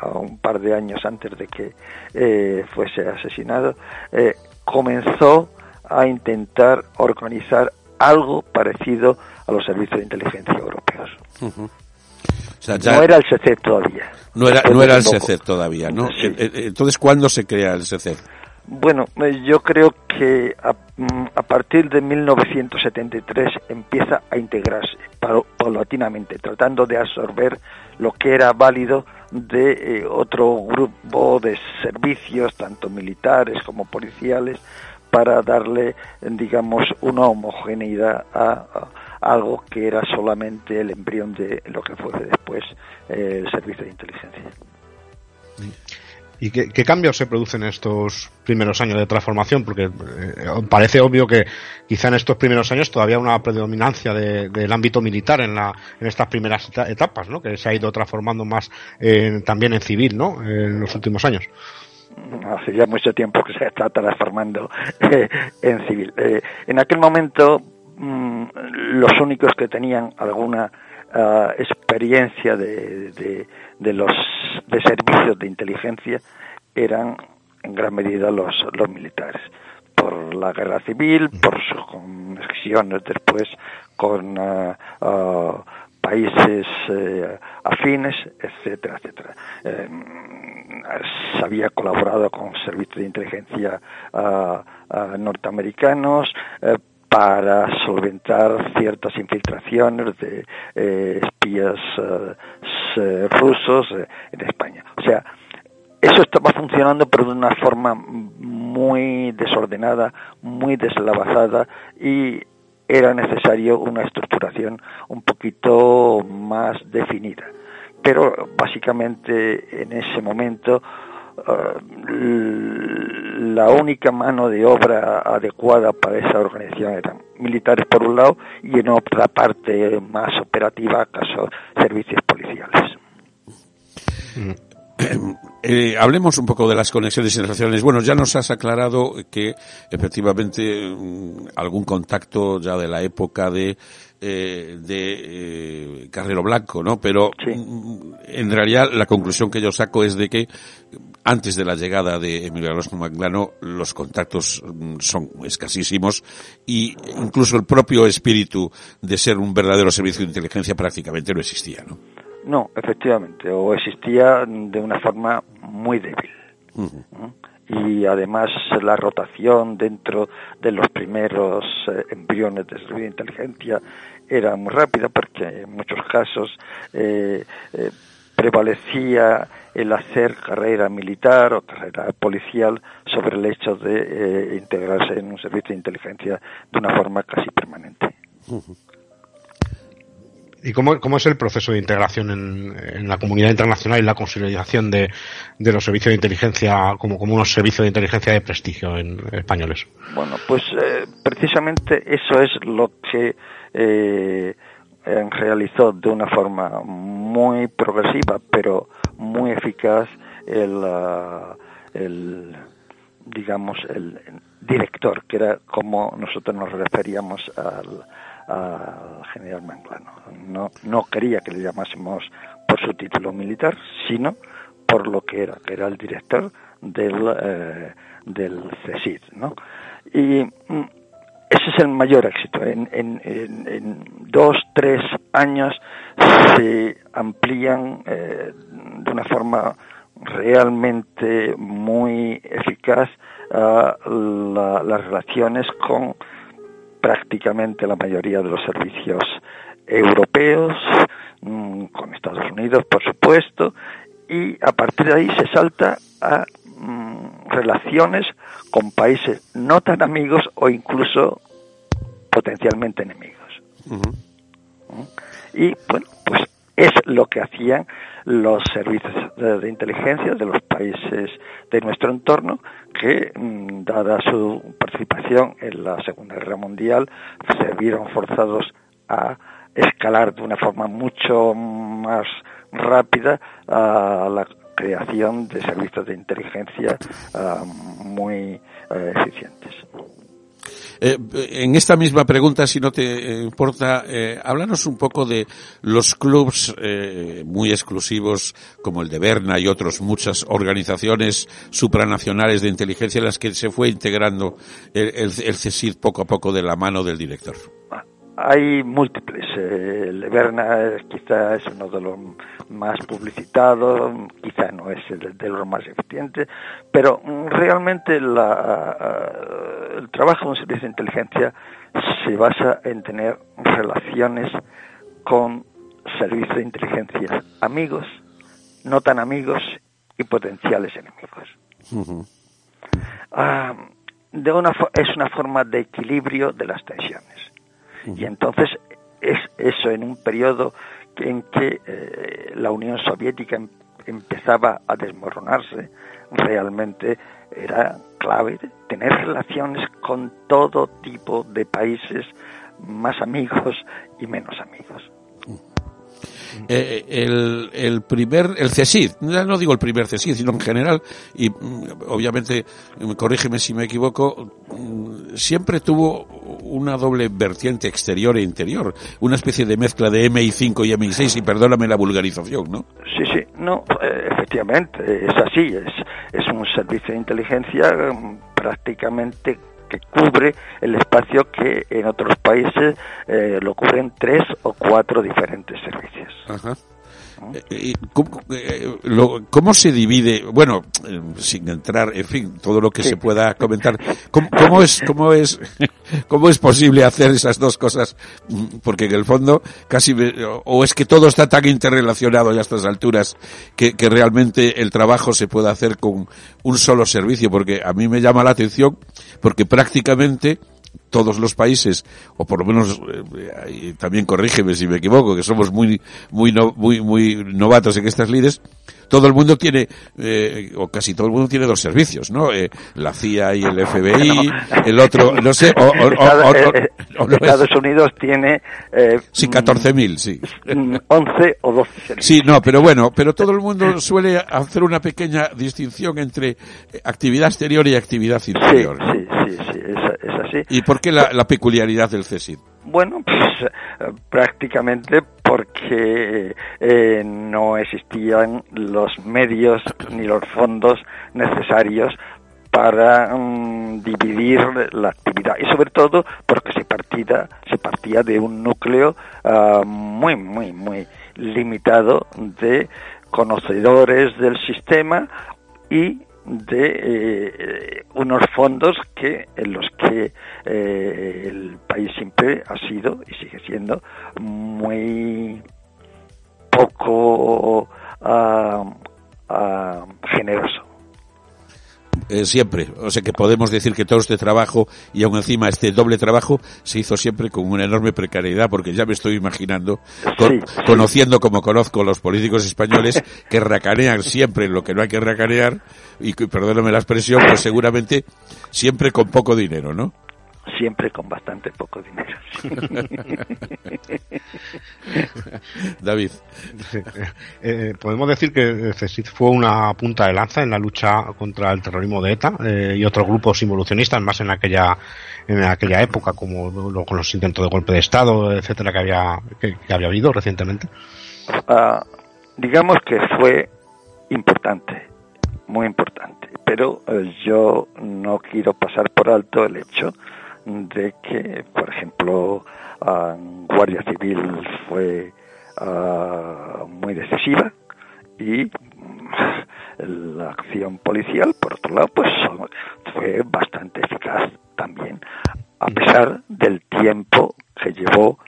a un par de años antes de que eh, fuese asesinado, eh, comenzó a intentar organizar algo parecido a los servicios de inteligencia europeos. no era el SECED todavía. No era, no era el SECED todavía, ¿no? Entonces, ¿cuándo se crea el SECED? Bueno, eh, yo creo que mm, a, partir de 1973 empieza a integrarse paulatinamente, tratando de absorber lo que era válido de eh, otro grupo de servicios, tanto militares como policiales, para darle, digamos, una homogeneidad a, algo que era solamente el embrión de lo que fue después eh, el servicio de inteligencia. ¿Y qué, cambios se producen en estos primeros años de transformación? Porque eh, parece obvio que quizá en estos primeros años todavía una predominancia del ámbito militar en, la, en estas primeras etapas, ¿no? Que se ha ido transformando más también en civil, ¿no? En los últimos años. Hace ya mucho tiempo que se está transformando eh, en civil. Eh, en aquel momento, mm, los únicos que tenían alguna uh, experiencia de, de, los de servicios de inteligencia eran en gran medida los, los militares por la guerra civil, por sus conexiones después con uh, países eh, afines, etcétera, etcétera. Eh, se había colaborado con servicios de inteligencia uh, norteamericanos, eh, para solventar ciertas infiltraciones de eh, espías eh, rusos eh, en España. O sea, eso estaba funcionando pero de una forma muy desordenada, muy deslavazada y era necesario una estructuración un poquito más definida pero básicamente en ese momento la única mano de obra adecuada para esa organización eran militares por un lado y en otra parte más operativa, acaso servicios policiales. Mm. Eh, hablemos un poco de las conexiones internacionales. Bueno, ya nos has aclarado que efectivamente mm, algún contacto ya de la época de eh, de eh, Carrero Blanco, ¿no? Pero mm, en realidad la conclusión que yo saco es de que antes de la llegada de Emilio Alonso Manglano los contactos mm, son escasísimos y incluso el propio espíritu de ser un verdadero servicio de inteligencia prácticamente no existía, ¿no? No, efectivamente, o existía de una forma muy débil. Y además la rotación dentro de los primeros eh, embriones de servicio de inteligencia era muy rápida porque en muchos casos eh, eh, prevalecía el hacer carrera militar o carrera policial sobre el hecho de integrarse en un servicio de inteligencia de una forma casi permanente. ¿Y cómo, es el proceso de integración en, la comunidad internacional y la consolidación de, los servicios de inteligencia como, como unos servicios de inteligencia de prestigio en, españoles? Bueno, pues eh, precisamente eso es lo que eh, realizó de una forma muy progresiva, pero muy eficaz el, ah, el digamos, el director, que era como nosotros nos referíamos al al general Manglano. No, no quería que le llamásemos por su título militar, sino por lo que era, que era el director del, eh, del CESID. ¿no? Y mm, ese es el mayor éxito. En, en, en, dos, tres años se amplían eh, de una forma realmente muy eficaz uh, las relaciones con prácticamente la mayoría de los servicios europeos, mm, con Estados Unidos, por supuesto, y a partir de ahí se salta a mm, relaciones con países no tan amigos o incluso potencialmente enemigos. ¿Mm? Y bueno, pues es lo que hacían los servicios de, inteligencia de los países de nuestro entorno que, mm, dada su participación en la Segunda Guerra Mundial, se vieron forzados a escalar de una forma mucho más rápida a la creación de servicios de inteligencia ah, muy eh, eficientes. Eh, en esta misma pregunta, si no te eh, importa, eh, háblanos un poco de los clubs eh, muy exclusivos como el de Berna y otros muchas organizaciones supranacionales de inteligencia en las que se fue integrando el, el, poco a poco de la mano del director. Hay múltiples. El de Berna quizá es uno de los más publicitados, quizá no es el de los más eficientes, pero realmente la, el trabajo de un servicio de inteligencia se basa en tener relaciones con servicios de inteligencia amigos, no tan amigos y potenciales enemigos. Ah, de una, es una forma de equilibrio de las tensiones. Y entonces es eso en un periodo en que eh, la Unión Soviética em, empezaba a desmoronarse, realmente era clave tener relaciones con todo tipo de países, más amigos y menos amigos. Eh, el, el, primer, el CESID, no digo el primer CESID, sino en general, y mm, obviamente, corrígeme si me equivoco, mm, siempre tuvo una doble vertiente exterior e interior, una especie de mezcla de MI5 y MI6, y perdóname la vulgarización, ¿no? Sí, sí, no, eh, efectivamente, es así, es, es un servicio de inteligencia mm, prácticamente que cubre el espacio que en otros países eh, lo cubren tres o cuatro diferentes servicios. Eh, ¿Cómo, eh, ¿Cómo, se divide? Bueno, sin entrar, en fin, todo lo que se pueda comentar. ¿Cómo, es, cómo es, cómo es posible hacer esas dos cosas? Porque en el fondo casi, o es que todo está tan interrelacionado a estas alturas que, que realmente el trabajo se puede hacer con un solo servicio. Porque a mí me llama la atención porque prácticamente todos los países, o por lo menos, eh, también corrígeme si me equivoco, que somos muy, muy, muy, muy novatos en estas lides, todo el mundo tiene, eh, o casi todo el mundo tiene dos servicios, ¿no? Eh, la CIA y el FBI, el otro, no sé, o, Estados, Unidos tiene... Eh, sí, 14.000, sí. 11 o 12 servicios. Sí, no, pero bueno, pero todo el mundo suele hacer una pequeña distinción entre eh, actividad exterior y actividad interior. Sí, sí, sí, es, así. ¿Y por qué la, la peculiaridad del CESID? Bueno, pues prácticamente porque eh, no existían los medios ni los fondos necesarios para mm, dividir la actividad. Y sobre todo porque se partía se partía de un núcleo ah, muy muy muy limitado de conocedores del sistema y de eh, unos fondos que en los que eh, el país siempre ha sido y sigue siendo muy poco ah, ah, generoso. Eh, siempre. O sea que podemos decir que todo este trabajo y aún encima este doble trabajo se hizo siempre con una enorme precariedad porque ya me estoy imaginando, conociendo como conozco los políticos españoles que racanean siempre lo que no hay que racanear y perdóname la expresión, pues seguramente siempre con poco dinero, ¿no? Siempre con bastante poco dinero. David. Eh, podemos decir que CESID fue una punta de lanza en la lucha contra el terrorismo de ETA eh, y otros grupos involucionistas más en aquella en aquella época como con los intentos de golpe de estado etcétera que había que, había habido recientemente. Ah, digamos que fue importante muy importante pero eh, yo no quiero pasar por alto el hecho de que, por ejemplo, Guardia Civil fue ah, muy decisiva y la acción policial, por otro lado, pues fue bastante eficaz también, a pesar del tiempo que llevó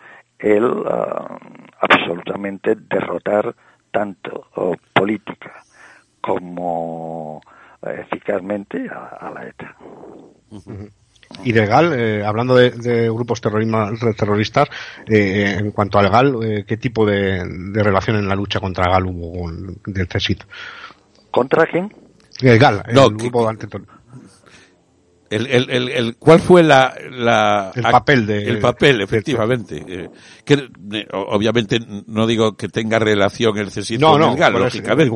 el ah, absolutamente derrotar tanto política como eficazmente a, la ETA y legal, eh, hablando de, grupos terroristas, eh, en cuanto al GAL, eh, ¿qué tipo de, relación en la lucha contra GAL hubo del CESIT? ¿Contra quién? El GAL, el grupo el, el, el, el, ¿Cuál fue la, la el papel de el papel efectivamente eh, que eh, obviamente no digo que tenga relación el CSIC con el GAL, lógicamente.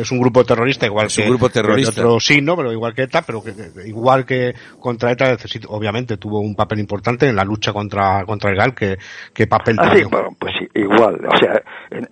es, un grupo terrorista igual es que un grupo terrorista. otro sí no pero igual que ETA pero que, igual que contra ETA el CSIC obviamente tuvo un papel importante en la lucha contra contra el GAL que, que papel ah, sí, bueno, pues igual o sea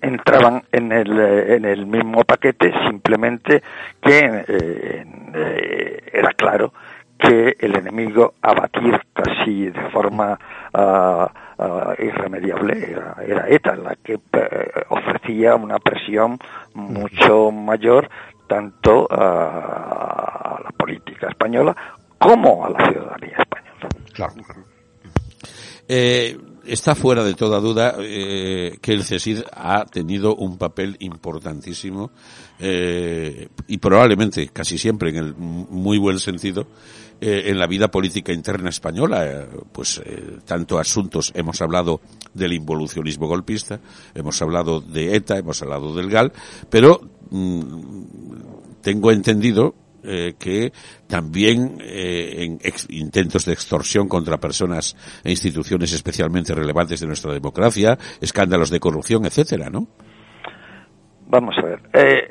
entraban en el en el mismo paquete simplemente que eh, eh era claro que el enemigo a batir casi de forma ah, ah, irremediable era, ETA, la que eh, ofrecía una presión mucho mayor tanto a la política española como a la ciudadanía española. Claro. Eh, está fuera de toda duda eh, que el CESID ha tenido un papel importantísimo eh, y probablemente casi siempre en el muy buen sentido eh, en la vida política interna española. pues tanto asuntos hemos hablado del involucionismo golpista, hemos hablado de ETA, hemos hablado del GAL, pero mm, tengo entendido eh, que también eh, en intentos de extorsión contra personas e instituciones especialmente relevantes de nuestra democracia, escándalos de corrupción, etcétera, ¿no? Vamos a ver. Eh,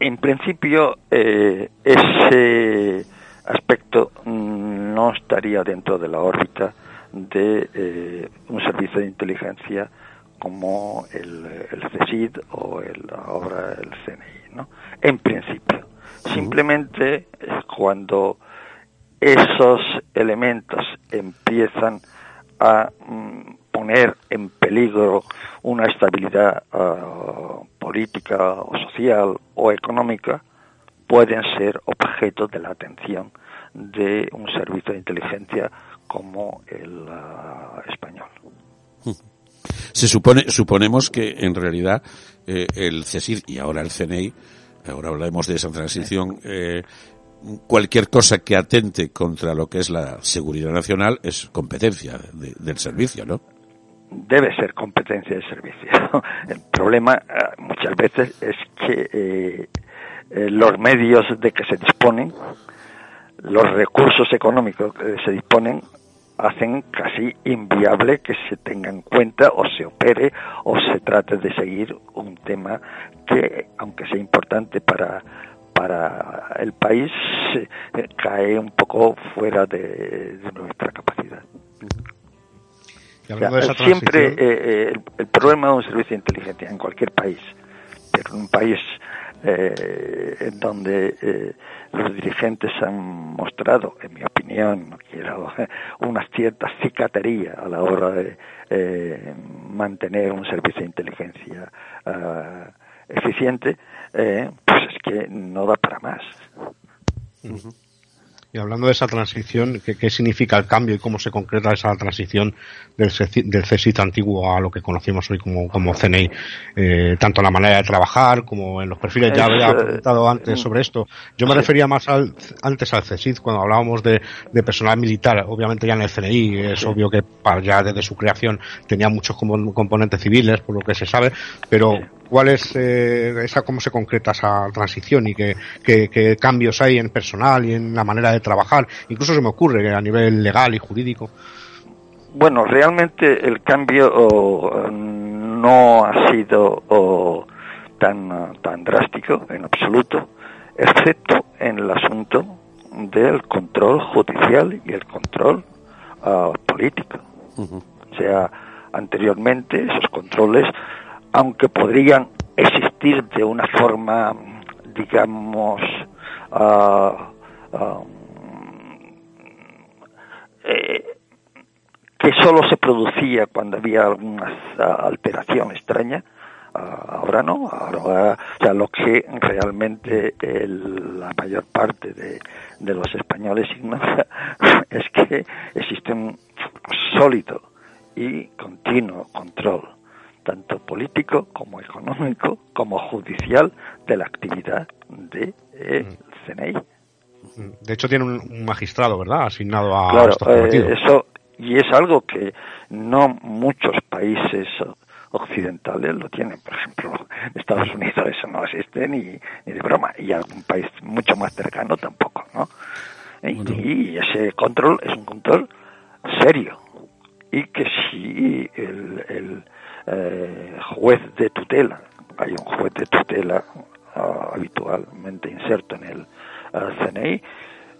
en principio, ese aspecto no estaría dentro de la órbita de un servicio de inteligencia como el, el CSID o el, ahora el CNI, ¿no? En principio. Simplemente cuando esos elementos empiezan a mm, poner en peligro una estabilidad ah, política o social o económica, pueden ser objeto de la atención de un servicio de inteligencia como el ah, español. Se supone, suponemos que en realidad eh, el CESID y ahora el CNI ahora hablaremos de esa transición, eh, cualquier cosa que atente contra lo que es la seguridad nacional es competencia del servicio, ¿no? Debe ser competencia del servicio. El problema eh, muchas veces es que eh, eh, los medios de que se disponen, los recursos económicos que se disponen, hacen casi inviable que se tenga en cuenta o se opere o se trate de seguir un tema que, aunque sea importante para para el país eh, cae un poco fuera de, nuestra capacidad. siempre eh, eh, el, problema de un servicio de inteligencia en cualquier país, pero en un país en donde los dirigentes han mostrado, en mi opinión, no quiero una cierta cicatería a la hora de mantener un servicio de inteligencia eficiente, eh, pues es que no da para más. Y hablando de esa transición, ¿qué, significa el cambio y cómo se concreta esa transición del, del CSIT antiguo a lo que conocemos hoy como, como CNI? Eh, tanto en la manera de trabajar como en los perfiles. ya había preguntado antes sobre esto. Yo me refería más al, antes al CSIT, cuando hablábamos de, personal militar. Obviamente ya en el CNI es obvio que ya desde su creación tenía muchos componentes civiles, por lo que se sabe, pero cuál es eh, esa cómo se concreta esa transición y qué, qué, cambios hay en personal y en la manera de trabajar. Incluso se me ocurre a nivel legal y jurídico. Bueno realmente el cambio no ha sido tan tan drástico en absoluto excepto en el asunto del control judicial y el control ah, político. O sea anteriormente esos controles aunque podrían existir de una forma, digamos, ah, ah, eh, que solo se producía cuando había alguna alteración extraña, ah, ahora no, ahora ya lo que realmente la mayor parte de, de los españoles ignora es que existe un sólido y continuo control tanto político como económico como judicial de la actividad de, mm. CNI. De hecho tiene un, magistrado, ¿verdad? Asignado a claro, eh, eso y es algo que no muchos países occidentales lo tienen. Por ejemplo, Estados Unidos eso no existe ni, ni de broma y algún país mucho más cercano tampoco, ¿no? Y, ese control es un control serio juez de tutela. Hay un juez de tutela ah, habitualmente inserto en el ah, CNI.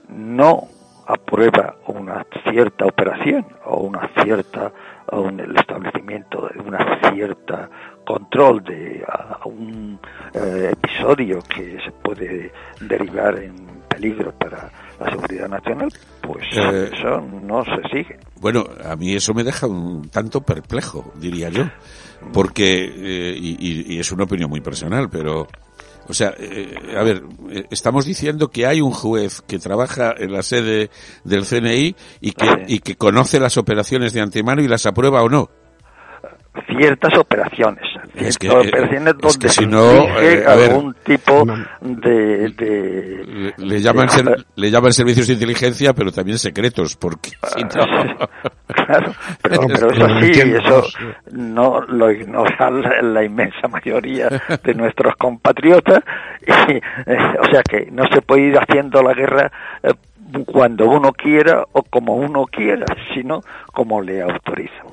No aprueba una cierta operación o una cierta o el establecimiento de una cierta control de ah, un eh, episodio que se puede derivar en peligro para la seguridad nacional, pues eh, eso no se sigue. Bueno, a mí eso me deja un tanto perplejo, diría yo, porque, eh, y, es una opinión muy personal, pero, o sea, eh, a ver, estamos diciendo que hay un juez que trabaja en la sede del CNI y que, y que conoce las operaciones de antemano y las aprueba o no. Ciertas operaciones, es que, operaciones donde si no, eh, algún tipo de, de le, llaman le llaman servicios de inteligencia, pero también secretos, porque ah, claro, pero, pero eso sí, eso no lo ignora la, inmensa mayoría de nuestros compatriotas, y, eh, o sea que no se puede ir haciendo la guerra eh, cuando uno quiera o como uno quiera, sino como le autorizan.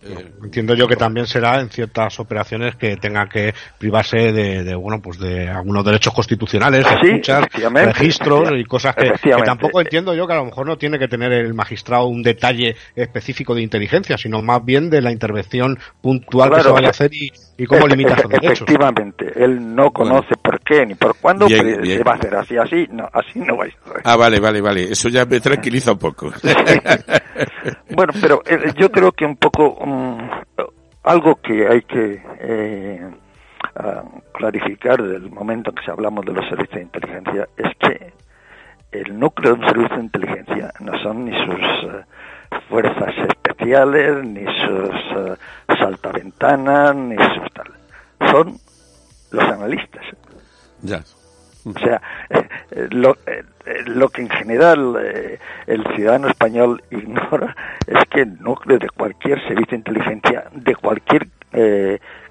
Eh, entiendo yo que también será en ciertas operaciones que tenga que privarse de, bueno pues de algunos derechos constitucionales, escuchas, registros y cosas que, tampoco entiendo yo que a lo mejor no tiene que tener el magistrado un detalle específico de inteligencia, sino más bien de la intervención puntual que se vaya a hacer y, cómo limita esos derechos. Efectivamente, él no conoce por qué ni por cuándo se va a hacer así, así, no, así no va a ser. Ah, vale, vale, vale, eso ya me tranquiliza un poco. bueno, pero eh, yo creo que un poco algo que hay que eh, clarificar del momento en que hablamos de los servicios de inteligencia es que el núcleo de un servicio de inteligencia no son ni sus eh, fuerzas especiales, ni sus uh, saltaventanas, ni sus tal. Son los analistas. Ya. O sea, lo, lo que en general el ciudadano español ignora es que el núcleo de cualquier servicio de inteligencia, de cualquier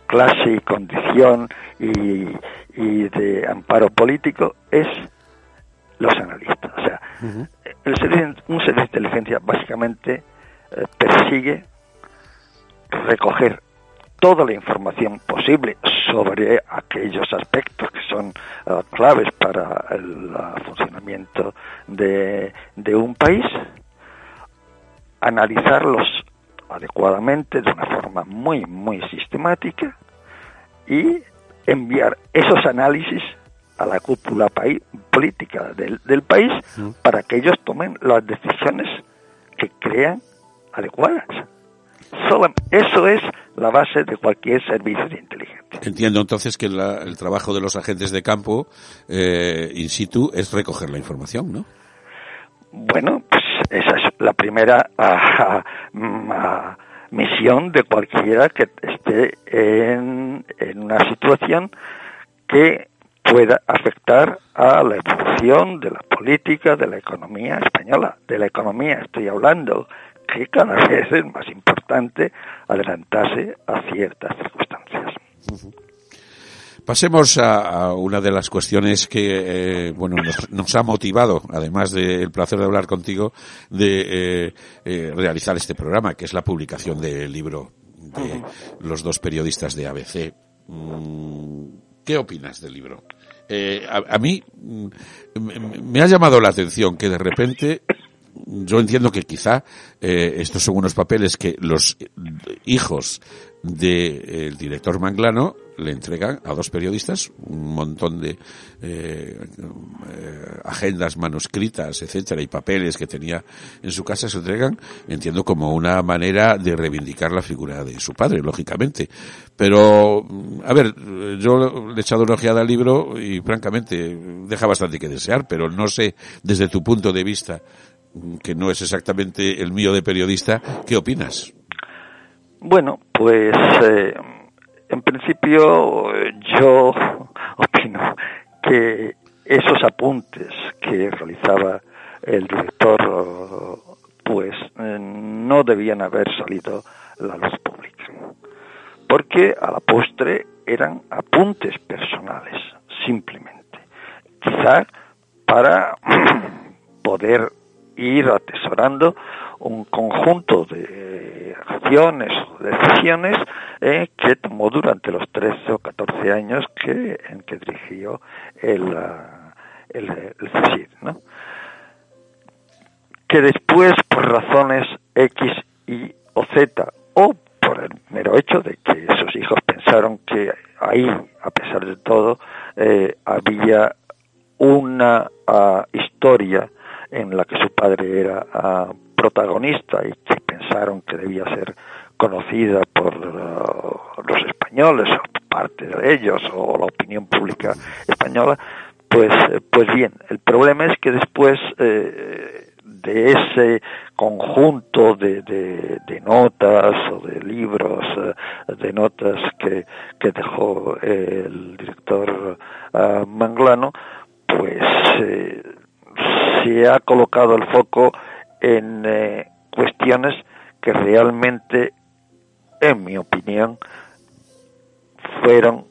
clase y condición y, y de amparo político, es los analistas. O sea, un servicio de inteligencia básicamente eh, persigue recoger toda la información posible sobre aquellos aspectos que son eh, claves para el funcionamiento de, de un país, analizarlos adecuadamente de una forma muy, muy sistemática y enviar esos análisis a la cúpula política del, del país para que ellos tomen las decisiones que crean adecuadas. Solo, eso es la base de cualquier servicio de inteligencia. Entiendo entonces que el trabajo de los agentes de campo eh, in situ es recoger la información, ¿no? Bueno, pues esa es la primera ah, ah, misión de cualquiera que esté en, en una situación que pueda afectar a la evolución de la política, de la economía española. De la economía estoy hablando, que cada vez es más importante adelantarse a ciertas circunstancias. Pasemos a, una de las cuestiones que eh, bueno nos, ha motivado, además del placer de hablar contigo, de eh, eh, realizar este programa, que es la publicación del libro de los dos periodistas de ABC. Mm, ¿Qué opinas del libro? A, mí mm, me ha llamado la atención que de repente yo entiendo que quizá estos son unos papeles que los hijos del director Manglano le entregan a dos periodistas un montón de eh, eh, agendas manuscritas, etcétera, y papeles que tenía en su casa, se entregan, entiendo, como una manera de reivindicar la figura de su padre, lógicamente. Pero, a ver, yo le he echado una ojeada al libro y, francamente, deja bastante que desear, pero no sé, desde tu punto de vista, que no es exactamente el mío de periodista, ¿qué opinas? Bueno, pues eh, en principio yo opino que esos apuntes que realizaba el director pues eh, no debían haber salido a la luz pública porque a la postre eran apuntes personales simplemente quizá para poder ir atesorando un conjunto de acciones o decisiones eh, que tomó durante los 13 o 14 años que, en que dirigió el, ah, el, el ¿no? Que después, por razones X, Y o Z, o por el mero hecho de que sus hijos pensaron que ahí, a pesar de todo, eh, había una uh, historia en la que su padre era uh, protagonista y que pensaron que debía ser conocida por uh, los españoles o parte de ellos o la opinión pública española pues eh, pues bien el problema es que después eh, de ese conjunto de, de, notas o de libros eh, de notas que, que dejó el director uh, Manglano pues se ha colocado el foco en eh, cuestiones que realmente, en mi opinión, fueron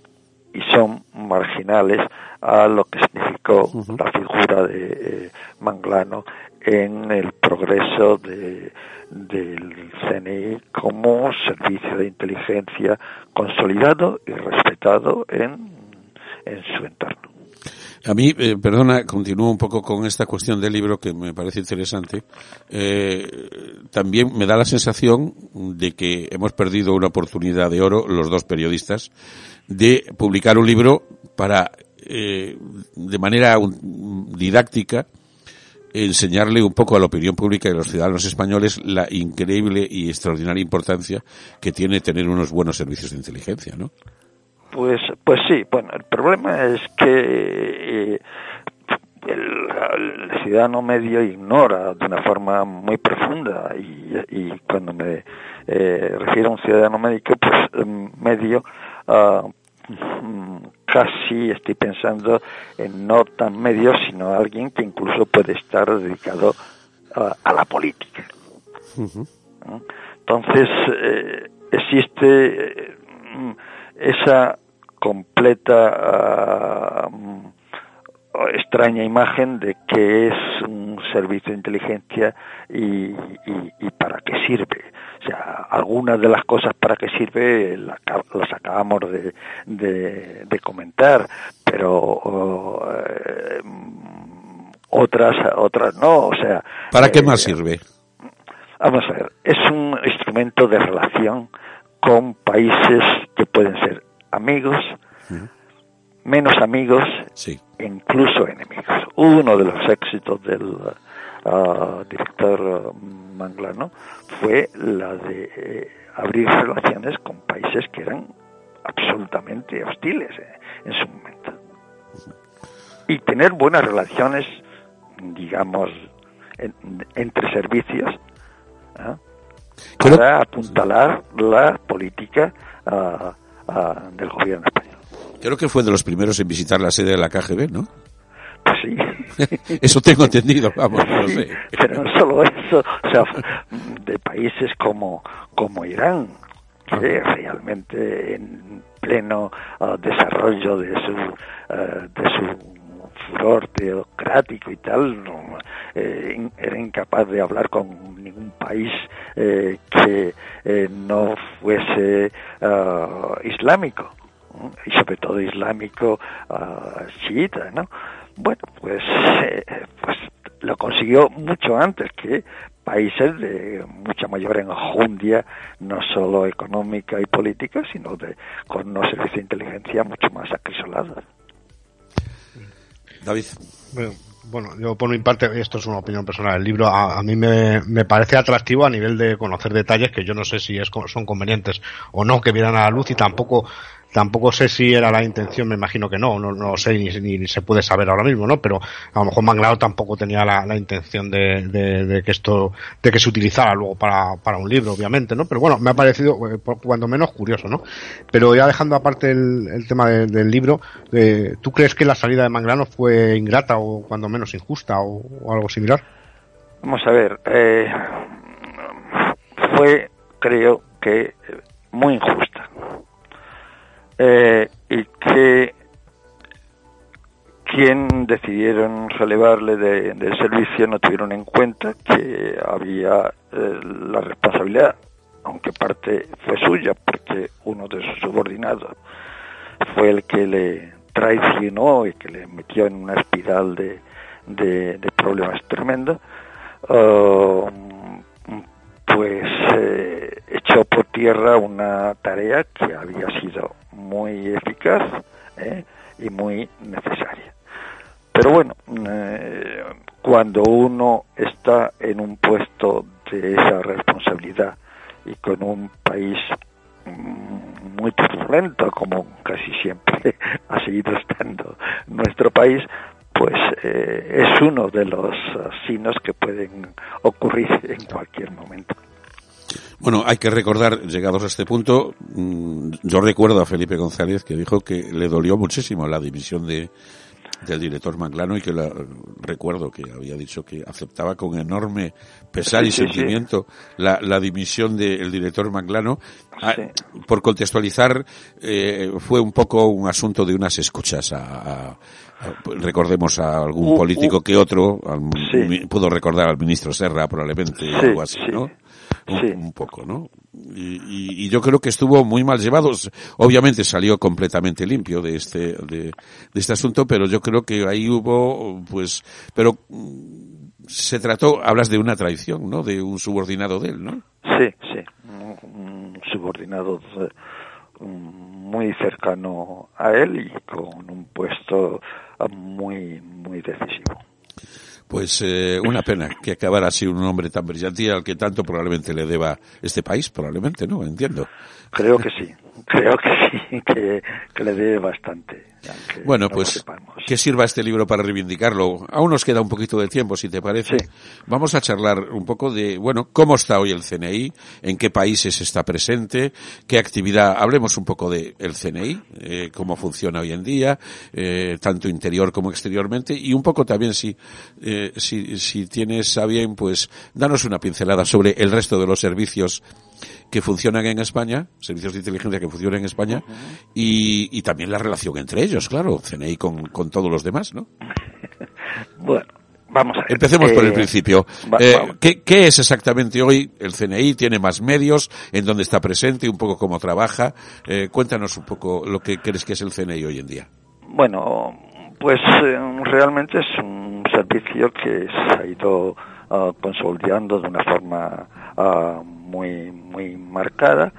y son marginales a lo que significó la figura de eh, Manglano en el progreso de, del CNI como servicio de inteligencia consolidado y respetado en, en su entorno. A mí, eh, perdona, continúo un poco con esta cuestión del libro que me parece interesante. Eh, también me da la sensación de que hemos perdido una oportunidad de oro, los dos periodistas, de publicar un libro para, eh, de manera didáctica, enseñarle un poco a la opinión pública y a los ciudadanos españoles la increíble y extraordinaria importancia que tiene tener unos buenos servicios de inteligencia, ¿no? Pues, pues sí, bueno, el problema es que eh, el, ciudadano medio ignora de una forma muy profunda y, cuando me eh, refiero a un ciudadano médico, pues em, medio uh, casi estoy pensando en no tan medio, sino alguien que incluso puede estar dedicado a, la política. Entonces, eh, existe eh, esa completa ah, extraña imagen de qué es un servicio de inteligencia y, para qué sirve. O sea, algunas de las cosas para qué sirve las, acabamos de, comentar, pero eh, otras otras no. O sea, ¿para qué más eh, sirve? Vamos a ver, es un instrumento de relación con países que pueden ser amigos, menos amigos, sí. incluso enemigos. Uno de los éxitos del ah, director Manglano fue la de eh, abrir relaciones con países que eran absolutamente hostiles eh, en su momento. Y tener buenas relaciones, digamos, entre servicios, ¿ah? Para apuntalar la política ah, del gobierno español. Creo que fue de los primeros en visitar la sede de la KGB, ¿no? Pues sí. eso tengo entendido, vamos, no sé. Pero no solo eso, o sea, de países como, como Irán, que realmente en pleno uh, desarrollo de su, uh, de su furor teocrático y tal, eh, era incapaz de hablar con ningún país eh, que eh, no fuese uh, islámico y sobre todo islámico uh, chiita, ¿no? Bueno, pues, eh, pues lo consiguió mucho antes que países de mucha mayor enjundia, no solo económica y política, sino de con unos servicios de inteligencia mucho más acrisolados. David. Bueno, yo por mi parte, esto es una opinión personal, el libro a, mí me, me, parece atractivo a nivel de conocer detalles que yo no sé si es, son convenientes o no que vieran a la luz y tampoco Tampoco sé si era la intención, me imagino que no, no, no sé ni, ni, se puede saber ahora mismo, ¿no? Pero a lo mejor Manglao tampoco tenía la, la intención de, de, que esto, de que se utilizara luego para, para un libro, obviamente, ¿no? Pero bueno, me ha parecido, eh, cuando menos, curioso, ¿no? Pero ya dejando aparte el, el tema del libro, eh, ¿tú crees que la salida de Manglano fue ingrata o cuando menos injusta o, algo similar? Vamos a ver, eh, fue, creo que, muy injusta eh, y que quien decidieron relevarle del servicio no tuvieron en cuenta que había eh, la responsabilidad, aunque parte fue suya, porque uno de sus subordinados fue el que le traicionó y que le metió en una espiral de, de, problemas tremendos, uh, pues eh, echó por tierra una tarea que había sido muy eficaz ¿eh? y muy necesaria. Pero bueno, eh, cuando uno está en un puesto de esa responsabilidad y con un país mm, muy turbulento, como casi siempre ha seguido estando nuestro país, pues eh, es uno de los signos que pueden ocurrir en cualquier momento. Bueno, hay que recordar, llegados a este punto, mm, yo recuerdo a Felipe González que dijo que le dolió muchísimo la dimisión de, del director Manglano y que la, recuerdo que había dicho que aceptaba con enorme pesar y sentimiento La, la, dimisión del director Manglano. Ah, por contextualizar, eh, fue un poco un asunto de unas escuchas a, recordemos a algún político que otro, pudo recordar al ministro Serra probablemente, algo así, ¿no? Un, poco, ¿no? Y, yo creo que estuvo muy mal llevado. Obviamente salió completamente limpio de este, de, este asunto, pero yo creo que ahí hubo, pues, pero mm, se trató, hablas de una traición, ¿no? De un subordinado de él, ¿no? Sí, sí, un subordinado muy cercano a él y con un puesto muy, muy decisivo. Pues eh, una pena que acabara así un hombre tan brillante al que tanto probablemente le deba este país, probablemente, ¿no? Entiendo. Creo que sí, creo que sí, que, le debe bastante. Bueno, pues que sirva este libro para reivindicarlo. Aún nos queda un poquito de tiempo, si te parece. Vamos a charlar un poco de, bueno, cómo está hoy el CNI, en qué países está presente, qué actividad. Hablemos un poco de el CNI, eh, cómo funciona hoy en día, eh, tanto interior como exteriormente, y un poco también si, eh, si, si tienes a bien, pues, danos una pincelada sobre el resto de los servicios que funcionan en España, servicios de inteligencia que funcionan en España, y, y, también la relación entre ellos, claro, CNI con, con todos los demás, ¿no? bueno, vamos a ver. Empecemos por el eh, principio. Eh, ¿qué, ¿qué, es exactamente hoy el CNI? ¿Tiene más medios? ¿En dónde está presente? ¿Un poco cómo trabaja? Eh, cuéntanos un poco lo que crees que es el CNI hoy en día. Bueno, pues realmente es un servicio que se ha ido uh, consolidando de una forma uh, muy, muy marcada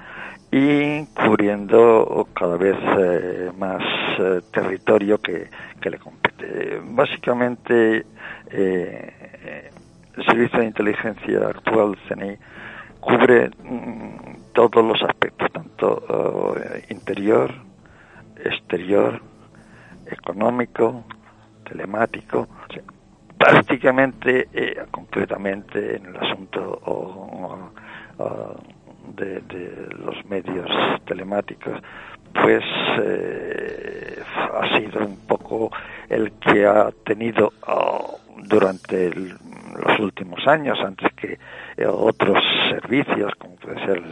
y cubriendo cada vez eh, más eh, territorio que, que, le compete. Básicamente, eh, el Servicio de Inteligencia actual, CNI, cubre mm, todos los aspectos, tanto interior, exterior, económico, telemático, prácticamente, concretamente en el asunto de, los medios telemáticos, pues eh, ha sido un poco el que ha tenido oh, durante los últimos años, antes que eh, otros servicios, como puede ser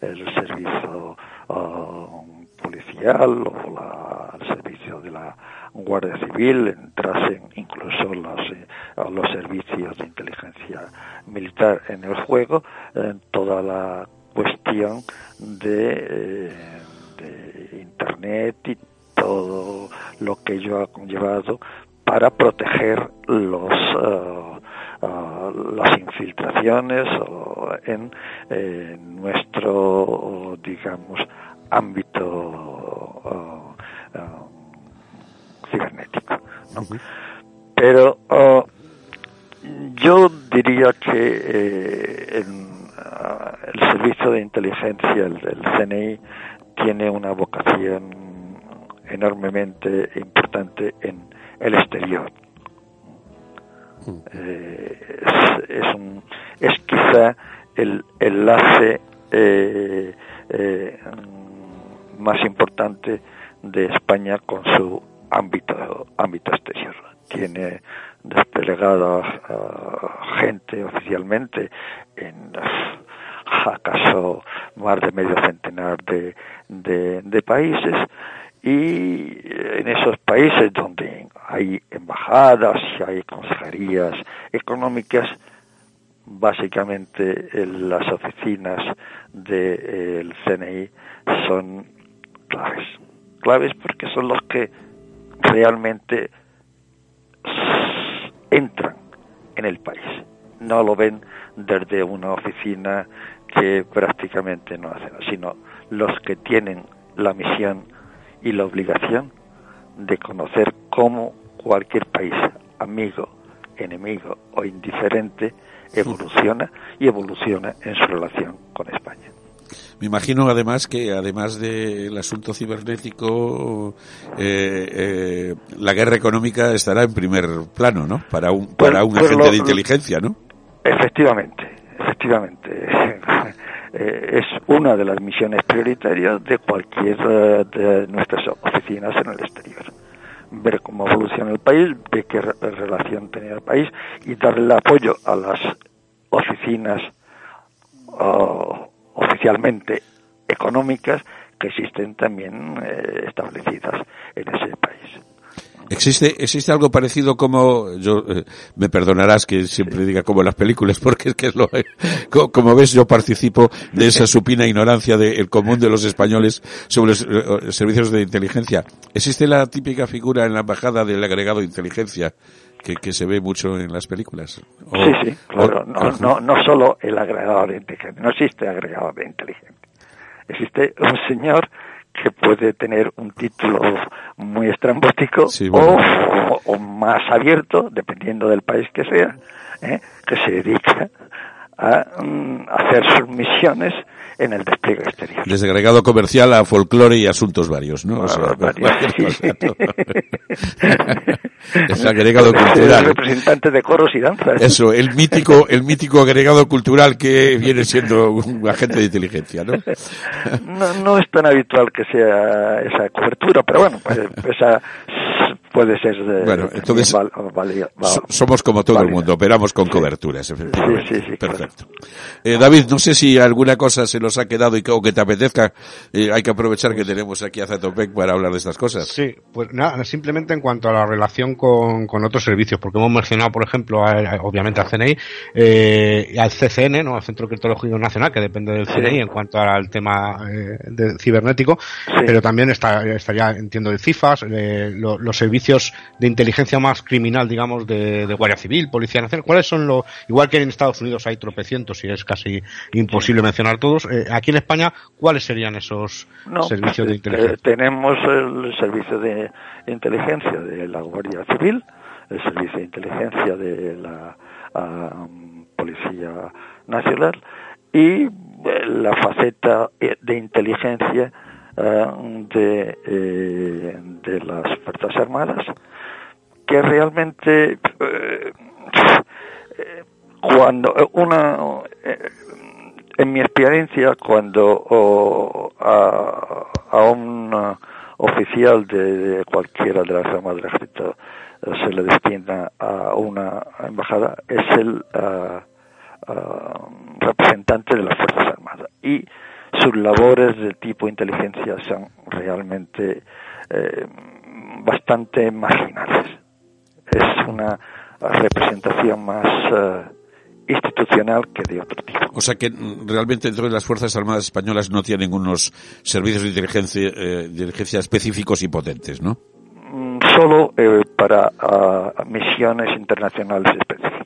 el, servicio oh, policial o la, el servicio de la Guardia Civil, entrasen incluso los, eh, los servicios de inteligencia militar en el juego, en toda la cuestión de, eh, de Internet y todo lo que ello ha conllevado para proteger los uh, uh, las infiltraciones en eh, nuestro digamos ámbito cibernético pero yo diría que eh, el servicio de inteligencia del CNI tiene una vocación enormemente importante en el exterior. Eh, es, un, es quizá el enlace eh, eh, más importante de España con su ámbito ámbito exterior. Tiene desplegada gente oficialmente en acaso más de medio centenar de, de, países y en esos países donde hay embajadas y hay consejerías económicas, básicamente las oficinas del CNI son claves. Claves porque son los que realmente entran en el país. No lo ven desde una oficina que prácticamente no hacen, sino los que tienen la misión y la obligación de conocer cómo cualquier país, amigo, enemigo o indiferente, evoluciona y evoluciona en su relación con España. Me imagino además que además del asunto cibernético, eh, eh, la guerra económica estará en primer plano, ¿no? Para un, para un agente de inteligencia, ¿no? Efectivamente, efectivamente. Eh, es una de las misiones prioritarias de cualquier eh, de nuestras oficinas en el exterior. Ver cómo evoluciona el país, ver qué relación tiene el país y darle apoyo a las oficinas oficialmente económicas que existen también eh, establecidas en ese país. ¿Existe, ¿Existe algo parecido como, yo, eh, me perdonarás que siempre diga como en las películas, porque es que es lo, como, ves yo participo de esa supina ignorancia del común de los españoles sobre los eh, servicios de inteligencia. ¿Existe la típica figura en la embajada del agregado de inteligencia que, que se ve mucho en las películas? sí, sí, claro. no, no, no solo el agregado de inteligencia, no existe agregado de inteligencia. Existe un señor que puede tener un título muy estrambótico Sí, bueno. o, o- o más abierto, dependiendo del país que sea, ¿eh? que se dedica a mm, hacer sus misiones en el despliegue exterior. Desde agregado comercial a folclore y asuntos varios, ¿no? O sea, Ah, varios, sí. cosa, ¿no? es agregado Puede ser cultural. representante de coros y danzas. Eso, el mítico, el mítico agregado cultural que viene siendo un agente de inteligencia, ¿no? No, no es tan habitual que sea esa cobertura, pero bueno, pues, esa puede ser de, Bueno, entonces, val- Somos como todo el mundo, operamos con coberturas, efectivamente. Sí, sí, sí, Perfecto. Eh, David, no sé si alguna cosa se nos ha quedado y que, o que te apetezca. eh, hay que aprovechar que tenemos aquí a Zatopek para hablar de estas cosas. Sí, pues nada, simplemente en cuanto a la relación con, con otros servicios, porque hemos mencionado, por ejemplo, a- a- obviamente al CNI eh, y al CCN, ¿no? al Centro Criptológico Nacional, que depende del CNI en cuanto al tema eh, de cibernético, pero también está, estaría, entiendo, el CIFAS, eh, lo- los servicios de inteligencia más criminal, digamos, de, de Guardia Civil, Policía Nacional. ¿Cuáles son los, igual que en Estados Unidos hay tropecientos y es casi imposible mencionar todos, eh, aquí en España, ¿cuáles serían esos No, servicios de eh, inteligencia? tenemos el servicio de inteligencia de la Guardia Civil, el servicio de inteligencia de la ah, Policía Nacional y eh, la faceta de inteligencia de, eh, de las Fuerzas Armadas, que realmente eh, eh, cuando eh, una eh, en mi experiencia cuando a, a un oficial de, cualquiera de las armas del ejército eh, se le destina a una embajada es el uh, representante de las fuerzas armadas. Y sus labores de tipo inteligencia son realmente eh, bastante marginales es una representación más eh, institucional que de otro tipo. O sea que mm, realmente dentro de las Fuerzas Armadas Españolas no tienen unos servicios de inteligencia, eh, inteligencia específicos y potentes, ¿no? Mm, Solo eh, para ah, misiones internacionales específicas.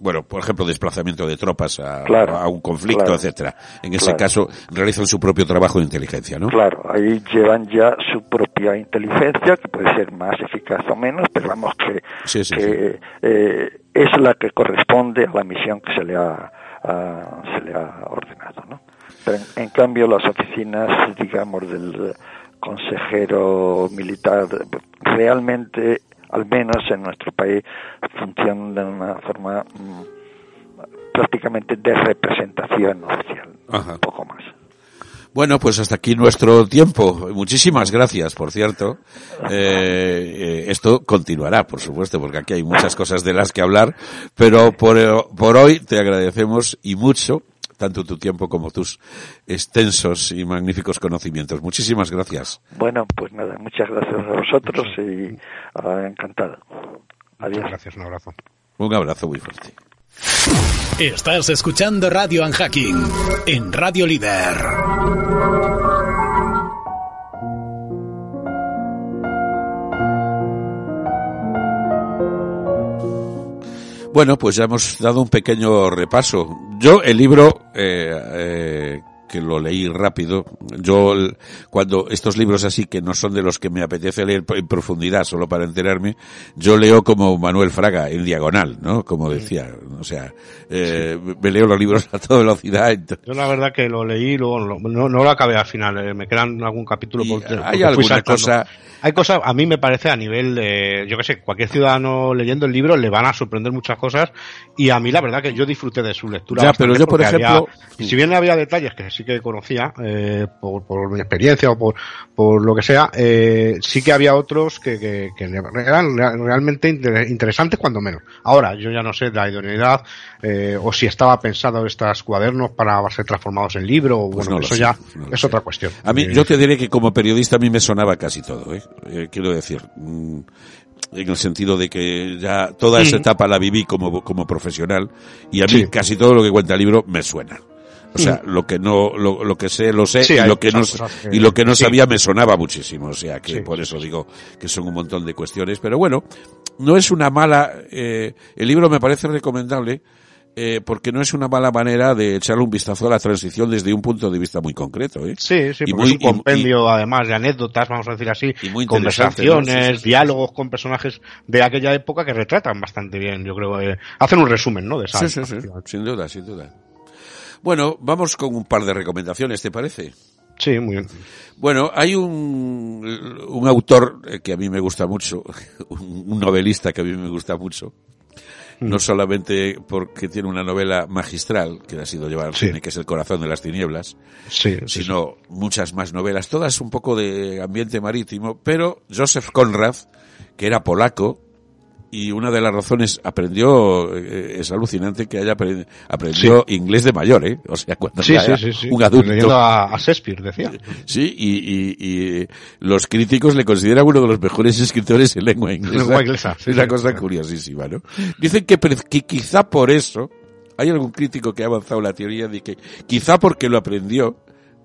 Bueno, por ejemplo, desplazamiento de tropas a, Claro, a un conflicto, claro, etcétera. En ese claro. caso realizan su propio trabajo de inteligencia, ¿no? Claro, ahí llevan ya su propia inteligencia, que puede ser más eficaz o menos, pero vamos que, Sí, sí, que, eh, es la que corresponde a la misión que se le ha, se le ha ordenado. ¿no? Pero en, en cambio las oficinas, digamos, del consejero militar, realmente, al menos en nuestro país, funcionan de una forma mm, prácticamente de representación oficial, Ajá. un poco más. Bueno, pues hasta aquí nuestro tiempo. Muchísimas gracias, por cierto. Eh, eh, esto continuará, por supuesto, porque aquí hay muchas cosas de las que hablar, pero por, eh, por hoy te agradecemos y mucho tanto tu tiempo como tus extensos y magníficos conocimientos. Muchísimas gracias. Bueno, pues nada, muchas gracias a vosotros y ah, encantado. Adiós. Gracias, un abrazo. Un abrazo muy fuerte. Estás escuchando Radio Unhacking en Radio Líder. Bueno, pues ya hemos dado un pequeño repaso. Yo el libro eh, eh, que lo leí rápido, yo cuando estos libros así que no son de los que me apetece leer en profundidad solo para enterarme, yo leo como Manuel Fraga en diagonal, ¿no? Como decía, o sea, eh, me leo los libros a toda velocidad. Yo la verdad que lo leí, luego lo- no, no lo acabé al final, eh, me quedan algún capítulo. Porque- hay porque alguna cosa- Hay cosas, a mí me parece a nivel de, yo que sé, cualquier ciudadano leyendo el libro le van a sorprender muchas cosas y a mí la verdad que yo disfruté de su lectura. Ya, pero yo, por porque había- ejemplo- si bien había detalles que sí que conocía eh, por, por mi experiencia o por, por lo que sea, eh, sí que había otros que, que, que eran rea- realmente inter- interesantes cuando menos. Ahora, yo ya no sé la idoneidad eh, o si estaba pensado estos cuadernos para ser transformados en libro o Pues bueno, no eso sé, ya no es sé. otra cuestión. A mí, Eh, yo te diré que como periodista a mí me sonaba casi todo, ¿eh? Eh, quiero decir, mm, en el sentido de que ya toda esa etapa la viví como, como profesional y a mí Sí. casi todo lo que cuenta el libro me suena. O sea, Mm. lo que no, lo, lo que sé, lo sé, Sí, y lo que no, que- y lo que no sí. sabía me sonaba muchísimo. O sea, que Sí, por eso digo que son un montón de cuestiones. Pero bueno, no es una mala, eh, el libro me parece recomendable, eh, porque no es una mala manera de echarle un vistazo a la transición desde un punto de vista muy concreto. ¿eh? Sí, sí, Y muy- es un compendio además de anécdotas, vamos a decir así, Y muy interesante, conversaciones, ¿no? Sí, sí, sí, diálogos con personajes de aquella época que retratan bastante bien, yo creo, eh, hacen un resumen, ¿no? De esa Sí, sí, sí, sin duda, sin duda. Bueno, vamos con un par de recomendaciones, ¿te parece? Sí, muy bien. Bueno, hay un, un autor eh, que a mí me gusta mucho, un novelista que a mí me gusta mucho, no solamente porque tiene una novela magistral que ha sido llevada al Sí. cine, que es El corazón de las tinieblas, Sí, sí, sino muchas más novelas, todas un poco de ambiente marítimo, pero Joseph Conrad, que era polaco, y una de las razones aprendió, eh, es alucinante que haya apre- aprendió inglés de mayor, ¿eh? O sea, cuando sí, era sí, sí. un adulto. A, a Shakespeare, decía. Sí, y, y- y los críticos le consideran uno de los mejores escritores en lengua inglesa. Lengua inglesa, es una sí. cosa curiosísima, ¿no? Dicen que, que quizá por eso, hay algún crítico que ha avanzado la teoría de que quizá porque lo aprendió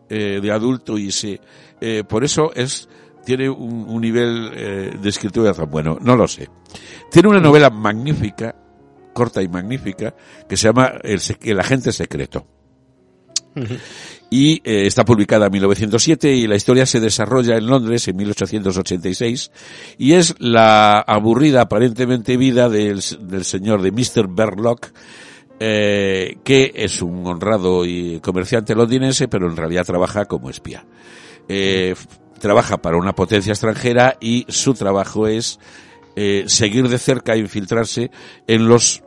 eh, de adulto y se, eh, por eso es, tiene un, un nivel eh, de escritura tan bueno. No lo sé. Tiene una novela magnífica, corta y magnífica, que se llama El, agente secreto y eh, está publicada en 1907 y la historia se desarrolla en Londres en 1886 y es la aburrida aparentemente vida del, del señor de Mr. Berlock eh, que es un honrado y comerciante londinense pero en realidad trabaja como espía. Eh, trabaja para una potencia extranjera y su trabajo es eh, seguir de cerca e infiltrarse en los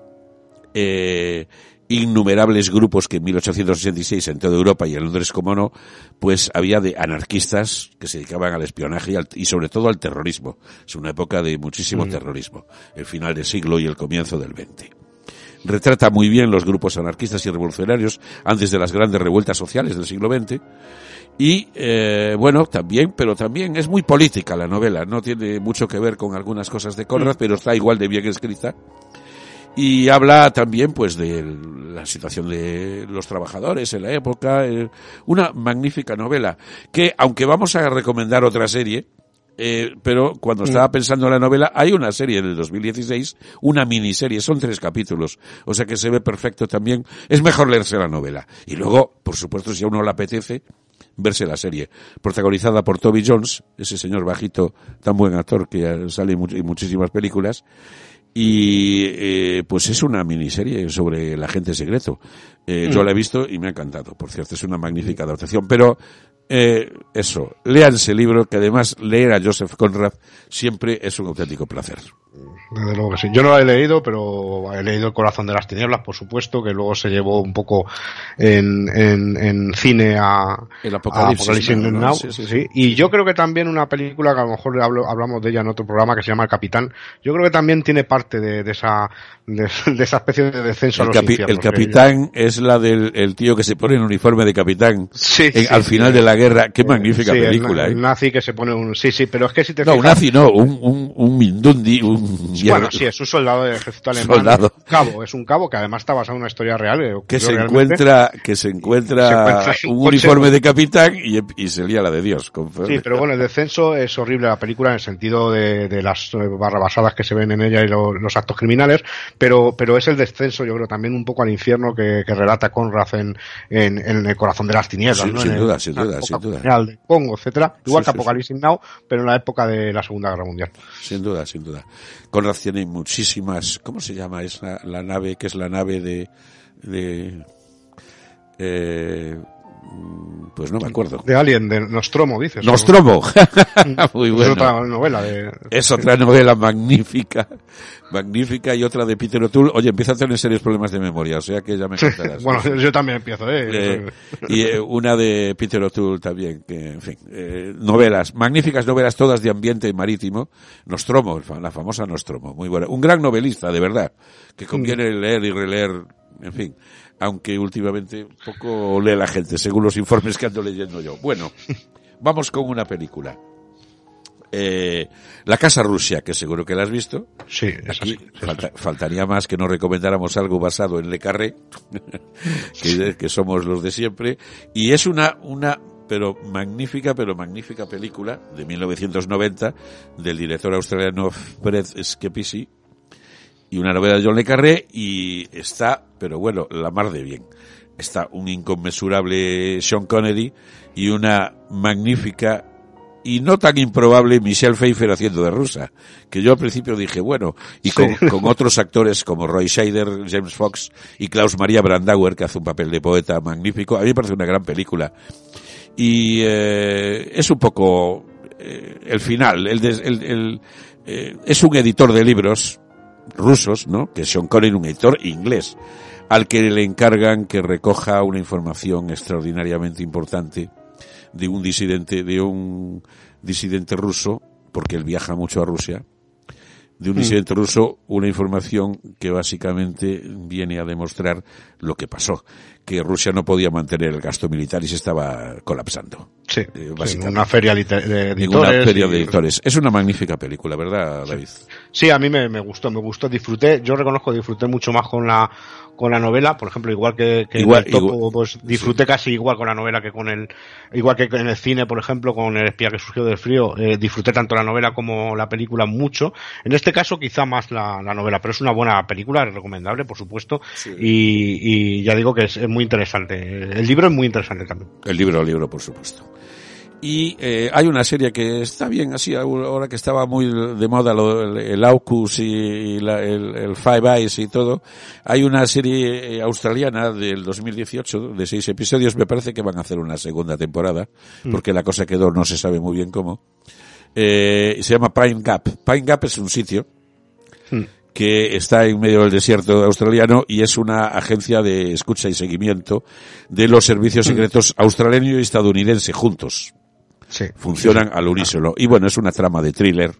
eh, innumerables grupos que en 1886 en toda Europa y en Londres, como no, pues había de anarquistas que se dedicaban al espionaje y, al- y sobre todo al terrorismo. Es una época de muchísimo terrorismo, el final del siglo y el comienzo del XX. Retrata muy bien los grupos anarquistas y revolucionarios antes de las grandes revueltas sociales del siglo XX. Y eh, bueno, también, pero también es muy política la novela. No tiene mucho que ver con algunas cosas de Conrad, pero está igual de bien escrita. Y habla también pues de la situación de los trabajadores en la época. Eh, una magnífica novela que aunque vamos a recomendar otra serie eh, pero cuando estaba pensando en la novela hay una serie del 2016 una miniserie son tres capítulos o sea que se ve perfecto también. Es mejor leerse la novela. Y luego por supuesto si a uno le apetece verse la serie protagonizada por Toby Jones ese señor bajito tan buen actor que sale en much- en muchísimas películas y eh, pues es una miniserie sobre el agente secreto. Eh, Yo la he visto y me ha encantado, por cierto, es una magnífica adaptación. Pero eh, eso, léanse el libro, que además leer a Joseph Conrad siempre es un auténtico placer. Desde luego que sí. Yo no lo he leído, pero he leído El corazón de las tinieblas, por supuesto, que luego se llevó un poco en, en, en cine a, El a Apocalipsis ¿no? Now, Sí, sí, sí. Y yo creo que también una película que a lo mejor hablo- hablamos de ella en otro programa que se llama El Capitán, yo creo que también tiene parte de, de esa de, de esa especie de descenso El, a los capi- el capitán es la del el tío que se pone en uniforme de capitán Sí, en- al final de la guerra. Qué magnífica Sí, el película, na- ¿eh? el nazi que se pone un sí sí pero es que si te No, un fijas- nazi no, un, un, un mindundi, un... bueno sí es un soldado del ejército alemán Soldado. un cabo es un cabo que además está basado en una historia real eh, que se encuentra que se encuentra, Se encuentra en un uniforme de capitán y, y se lía la de Dios. con- Sí, pero bueno, el descenso es horrible la película en el sentido de, de las eh, barrabasadas que se ven en ella y lo- los actos criminales, pero, pero es el descenso, yo creo, también un poco al infierno que, que relata Conrad en, en, en el corazón de las tinieblas, Sí, ¿no? sin En duda, el- sin duda, sin duda. colonial del Congo, etcétera, igual Sí, que sí, Apocalipsis Now, pero en la época de la Segunda Guerra Mundial. Sin duda, sin duda. Conrad tiene muchísimas, ¿cómo se llama esa, la nave, que es la nave de, de, eh, pues no me acuerdo. De Alien, de Nostromo, dices. ¿no? Nostromo. Muy Es otra novela de... Es otra novela magnífica, magnífica y otra de Peter O'Toole. Oye, empieza a tener serios problemas de memoria, o sea que ya me contarás. bueno, yo también empiezo, ¿eh? Eh, y eh, una de Peter O'Toole también, que, en fin, eh, novelas, magníficas novelas todas de ambiente marítimo. Nostromo, la famosa Nostromo, muy buena. Un gran novelista, de verdad, que conviene leer y releer, en fin, aunque últimamente poco lee la gente, según los informes que ando leyendo yo. Bueno, vamos con una película. Eh, la Casa Rusia, que seguro que la has visto. Sí, es Aquí falta- faltaría más que no recomendáramos algo basado en Le Carré, que, que somos los de siempre, y es una, una, pero magnífica, pero magnífica película de 1990 del director australiano Fred Schepisi, y una novela de John Le Carré y está, pero bueno, la mar de bien. Está un inconmensurable Sean Connery y una magnífica y no tan improbable Michelle Pfeiffer haciendo de rusa, que yo al principio dije, bueno, y con, con otros actores como Roy Scheider, James Fox y Klaus Maria Brandauer, que hace un papel de poeta magnífico, a mí me parece una gran película. Y eh, es un poco eh, el final, el, des- el, el, eh, es un editor de libros rusos, ¿no? Que Sean Connery, un editor inglés, al que le encargan que recoja una información extraordinariamente importante de un disidente, de un disidente ruso, porque él viaja mucho a Rusia, de un disidente ruso, una información que básicamente viene a demostrar lo que pasó, que Rusia no podía mantener el gasto militar y se estaba colapsando. Sí, Eh, sí, una feria de En una editores. feria de editores. Es una magnífica película, ¿verdad, David? Sí, a mí me, me gustó, me gustó, disfruté, yo reconozco disfruté mucho más con la con la novela, por ejemplo, igual que, que Igual- en el topo, igual- pues disfruté casi igual con la novela que con el, igual que en el cine, por ejemplo, con el espía que surgió del frío, eh, disfruté tanto la novela como la película mucho. En este caso quizá más la, la novela, pero es una buena película, es recomendable, por supuesto, y, y ya digo que es, es muy interesante. El libro es muy interesante también. El libro, el libro, por supuesto. Y eh, hay una serie que está bien así, ahora que estaba muy de moda lo- el, el AUKUS y la- el, el Five Eyes y todo. Hay una serie eh, australiana del 2018 de seis episodios, me parece que van a hacer una segunda temporada, porque la cosa quedó, no se sabe muy bien cómo. Eh, se llama Pine Gap. Pine Gap es un sitio que está en medio del desierto australiano y es una agencia de escucha y seguimiento de los servicios secretos australiano y estadounidense juntos. Sí. Funcionan al unísono. Y bueno, es una trama de thriller.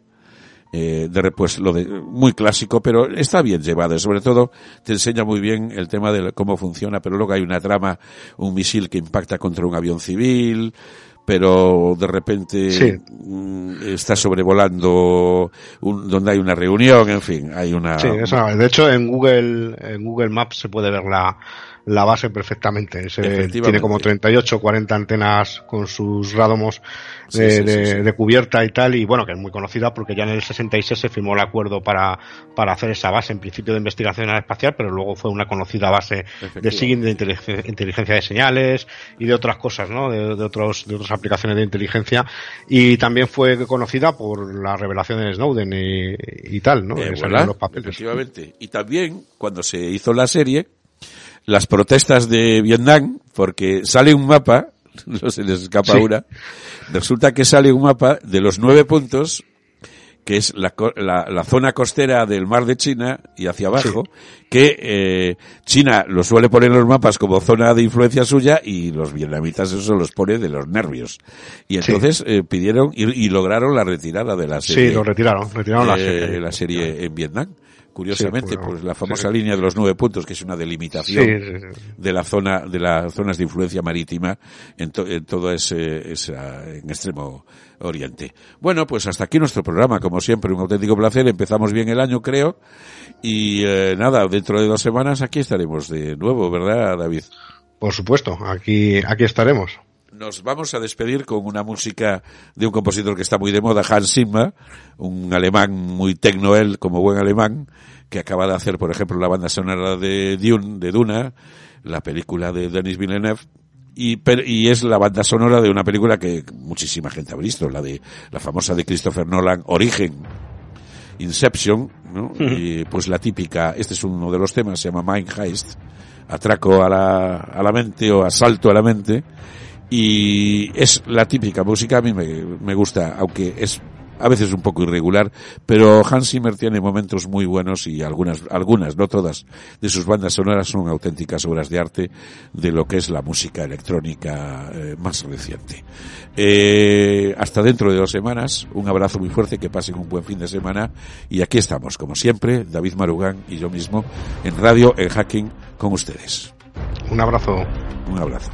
Eh, de pues lo de muy clásico pero está bien llevado sobre todo te enseña muy bien el tema de cómo funciona pero luego hay una trama un misil que impacta contra un avión civil pero de repente Sí. mm, está sobrevolando un- donde hay una reunión en fin hay una Sí, esa- de hecho en Google en Google Maps se puede ver la, la base perfectamente. Tiene como 38 o 40 antenas con sus radomos Sí, de, sí, de- sí, sí. de cubierta y tal, y bueno, que es muy conocida porque ya en el 66 se firmó el acuerdo para, para hacer esa base, en principio de investigación aeroespacial, pero luego fue una conocida base de. SIGINT de inteligencia, de señales y de otras cosas, ¿no? De, de otros, de otras aplicaciones de inteligencia, y también fue conocida por la revelación de Snowden y, y tal, ¿no? Eh, los papeles. Efectivamente. Y también, cuando se hizo la serie, las protestas de Vietnam, porque sale un mapa, no se les escapa Sí. una, resulta que sale un mapa de los nueve puntos, que es la, la, la zona costera del mar de China y hacia abajo, que eh, China lo suele poner en los mapas como zona de influencia suya y los vietnamitas eso los pone de los nervios. Y entonces eh, pidieron y, y lograron la retirada de la serie Sí, lo retiraron, retiraron la eh, serie. la serie en Vietnam. Curiosamente, Sí, bueno, pues la famosa sí. línea de los nueve puntos, que es una delimitación sí. de la zona, de las zonas de influencia marítima en, to- en todo ese, esa, en extremo oriente. Bueno, pues hasta aquí nuestro programa, como siempre, un auténtico placer. Empezamos bien el año, creo. Y eh, nada, dentro de dos semanas aquí estaremos de nuevo, ¿verdad, David? Por supuesto, aquí, aquí estaremos. Nos vamos a despedir con una música de un compositor que está muy de moda, Hans Zimmer, un alemán muy tecno él, como buen alemán, que acaba de hacer, por ejemplo, la banda sonora de Dune, de Duna, la película de Denis Villeneuve, y, per- y es la banda sonora de una película que muchísima gente ha visto, la de la famosa de Christopher Nolan, Origen. Inception, ¿no? Y pues la típica, este es uno de los temas, se llama Mind Heist, atraco a la, a la mente o asalto a la mente, y es la típica música, a mí me, me gusta, aunque es a veces un poco irregular, pero Hans Zimmer tiene momentos muy buenos y algunas, algunas, no todas, de sus bandas sonoras son auténticas obras de arte de lo que es la música electrónica eh, más reciente. Eh, hasta dentro de dos semanas, un abrazo muy fuerte, que pasen un buen fin de semana y aquí estamos, como siempre, David Marugán y yo mismo, en radio, en hacking, con ustedes. Un abrazo. Un abrazo.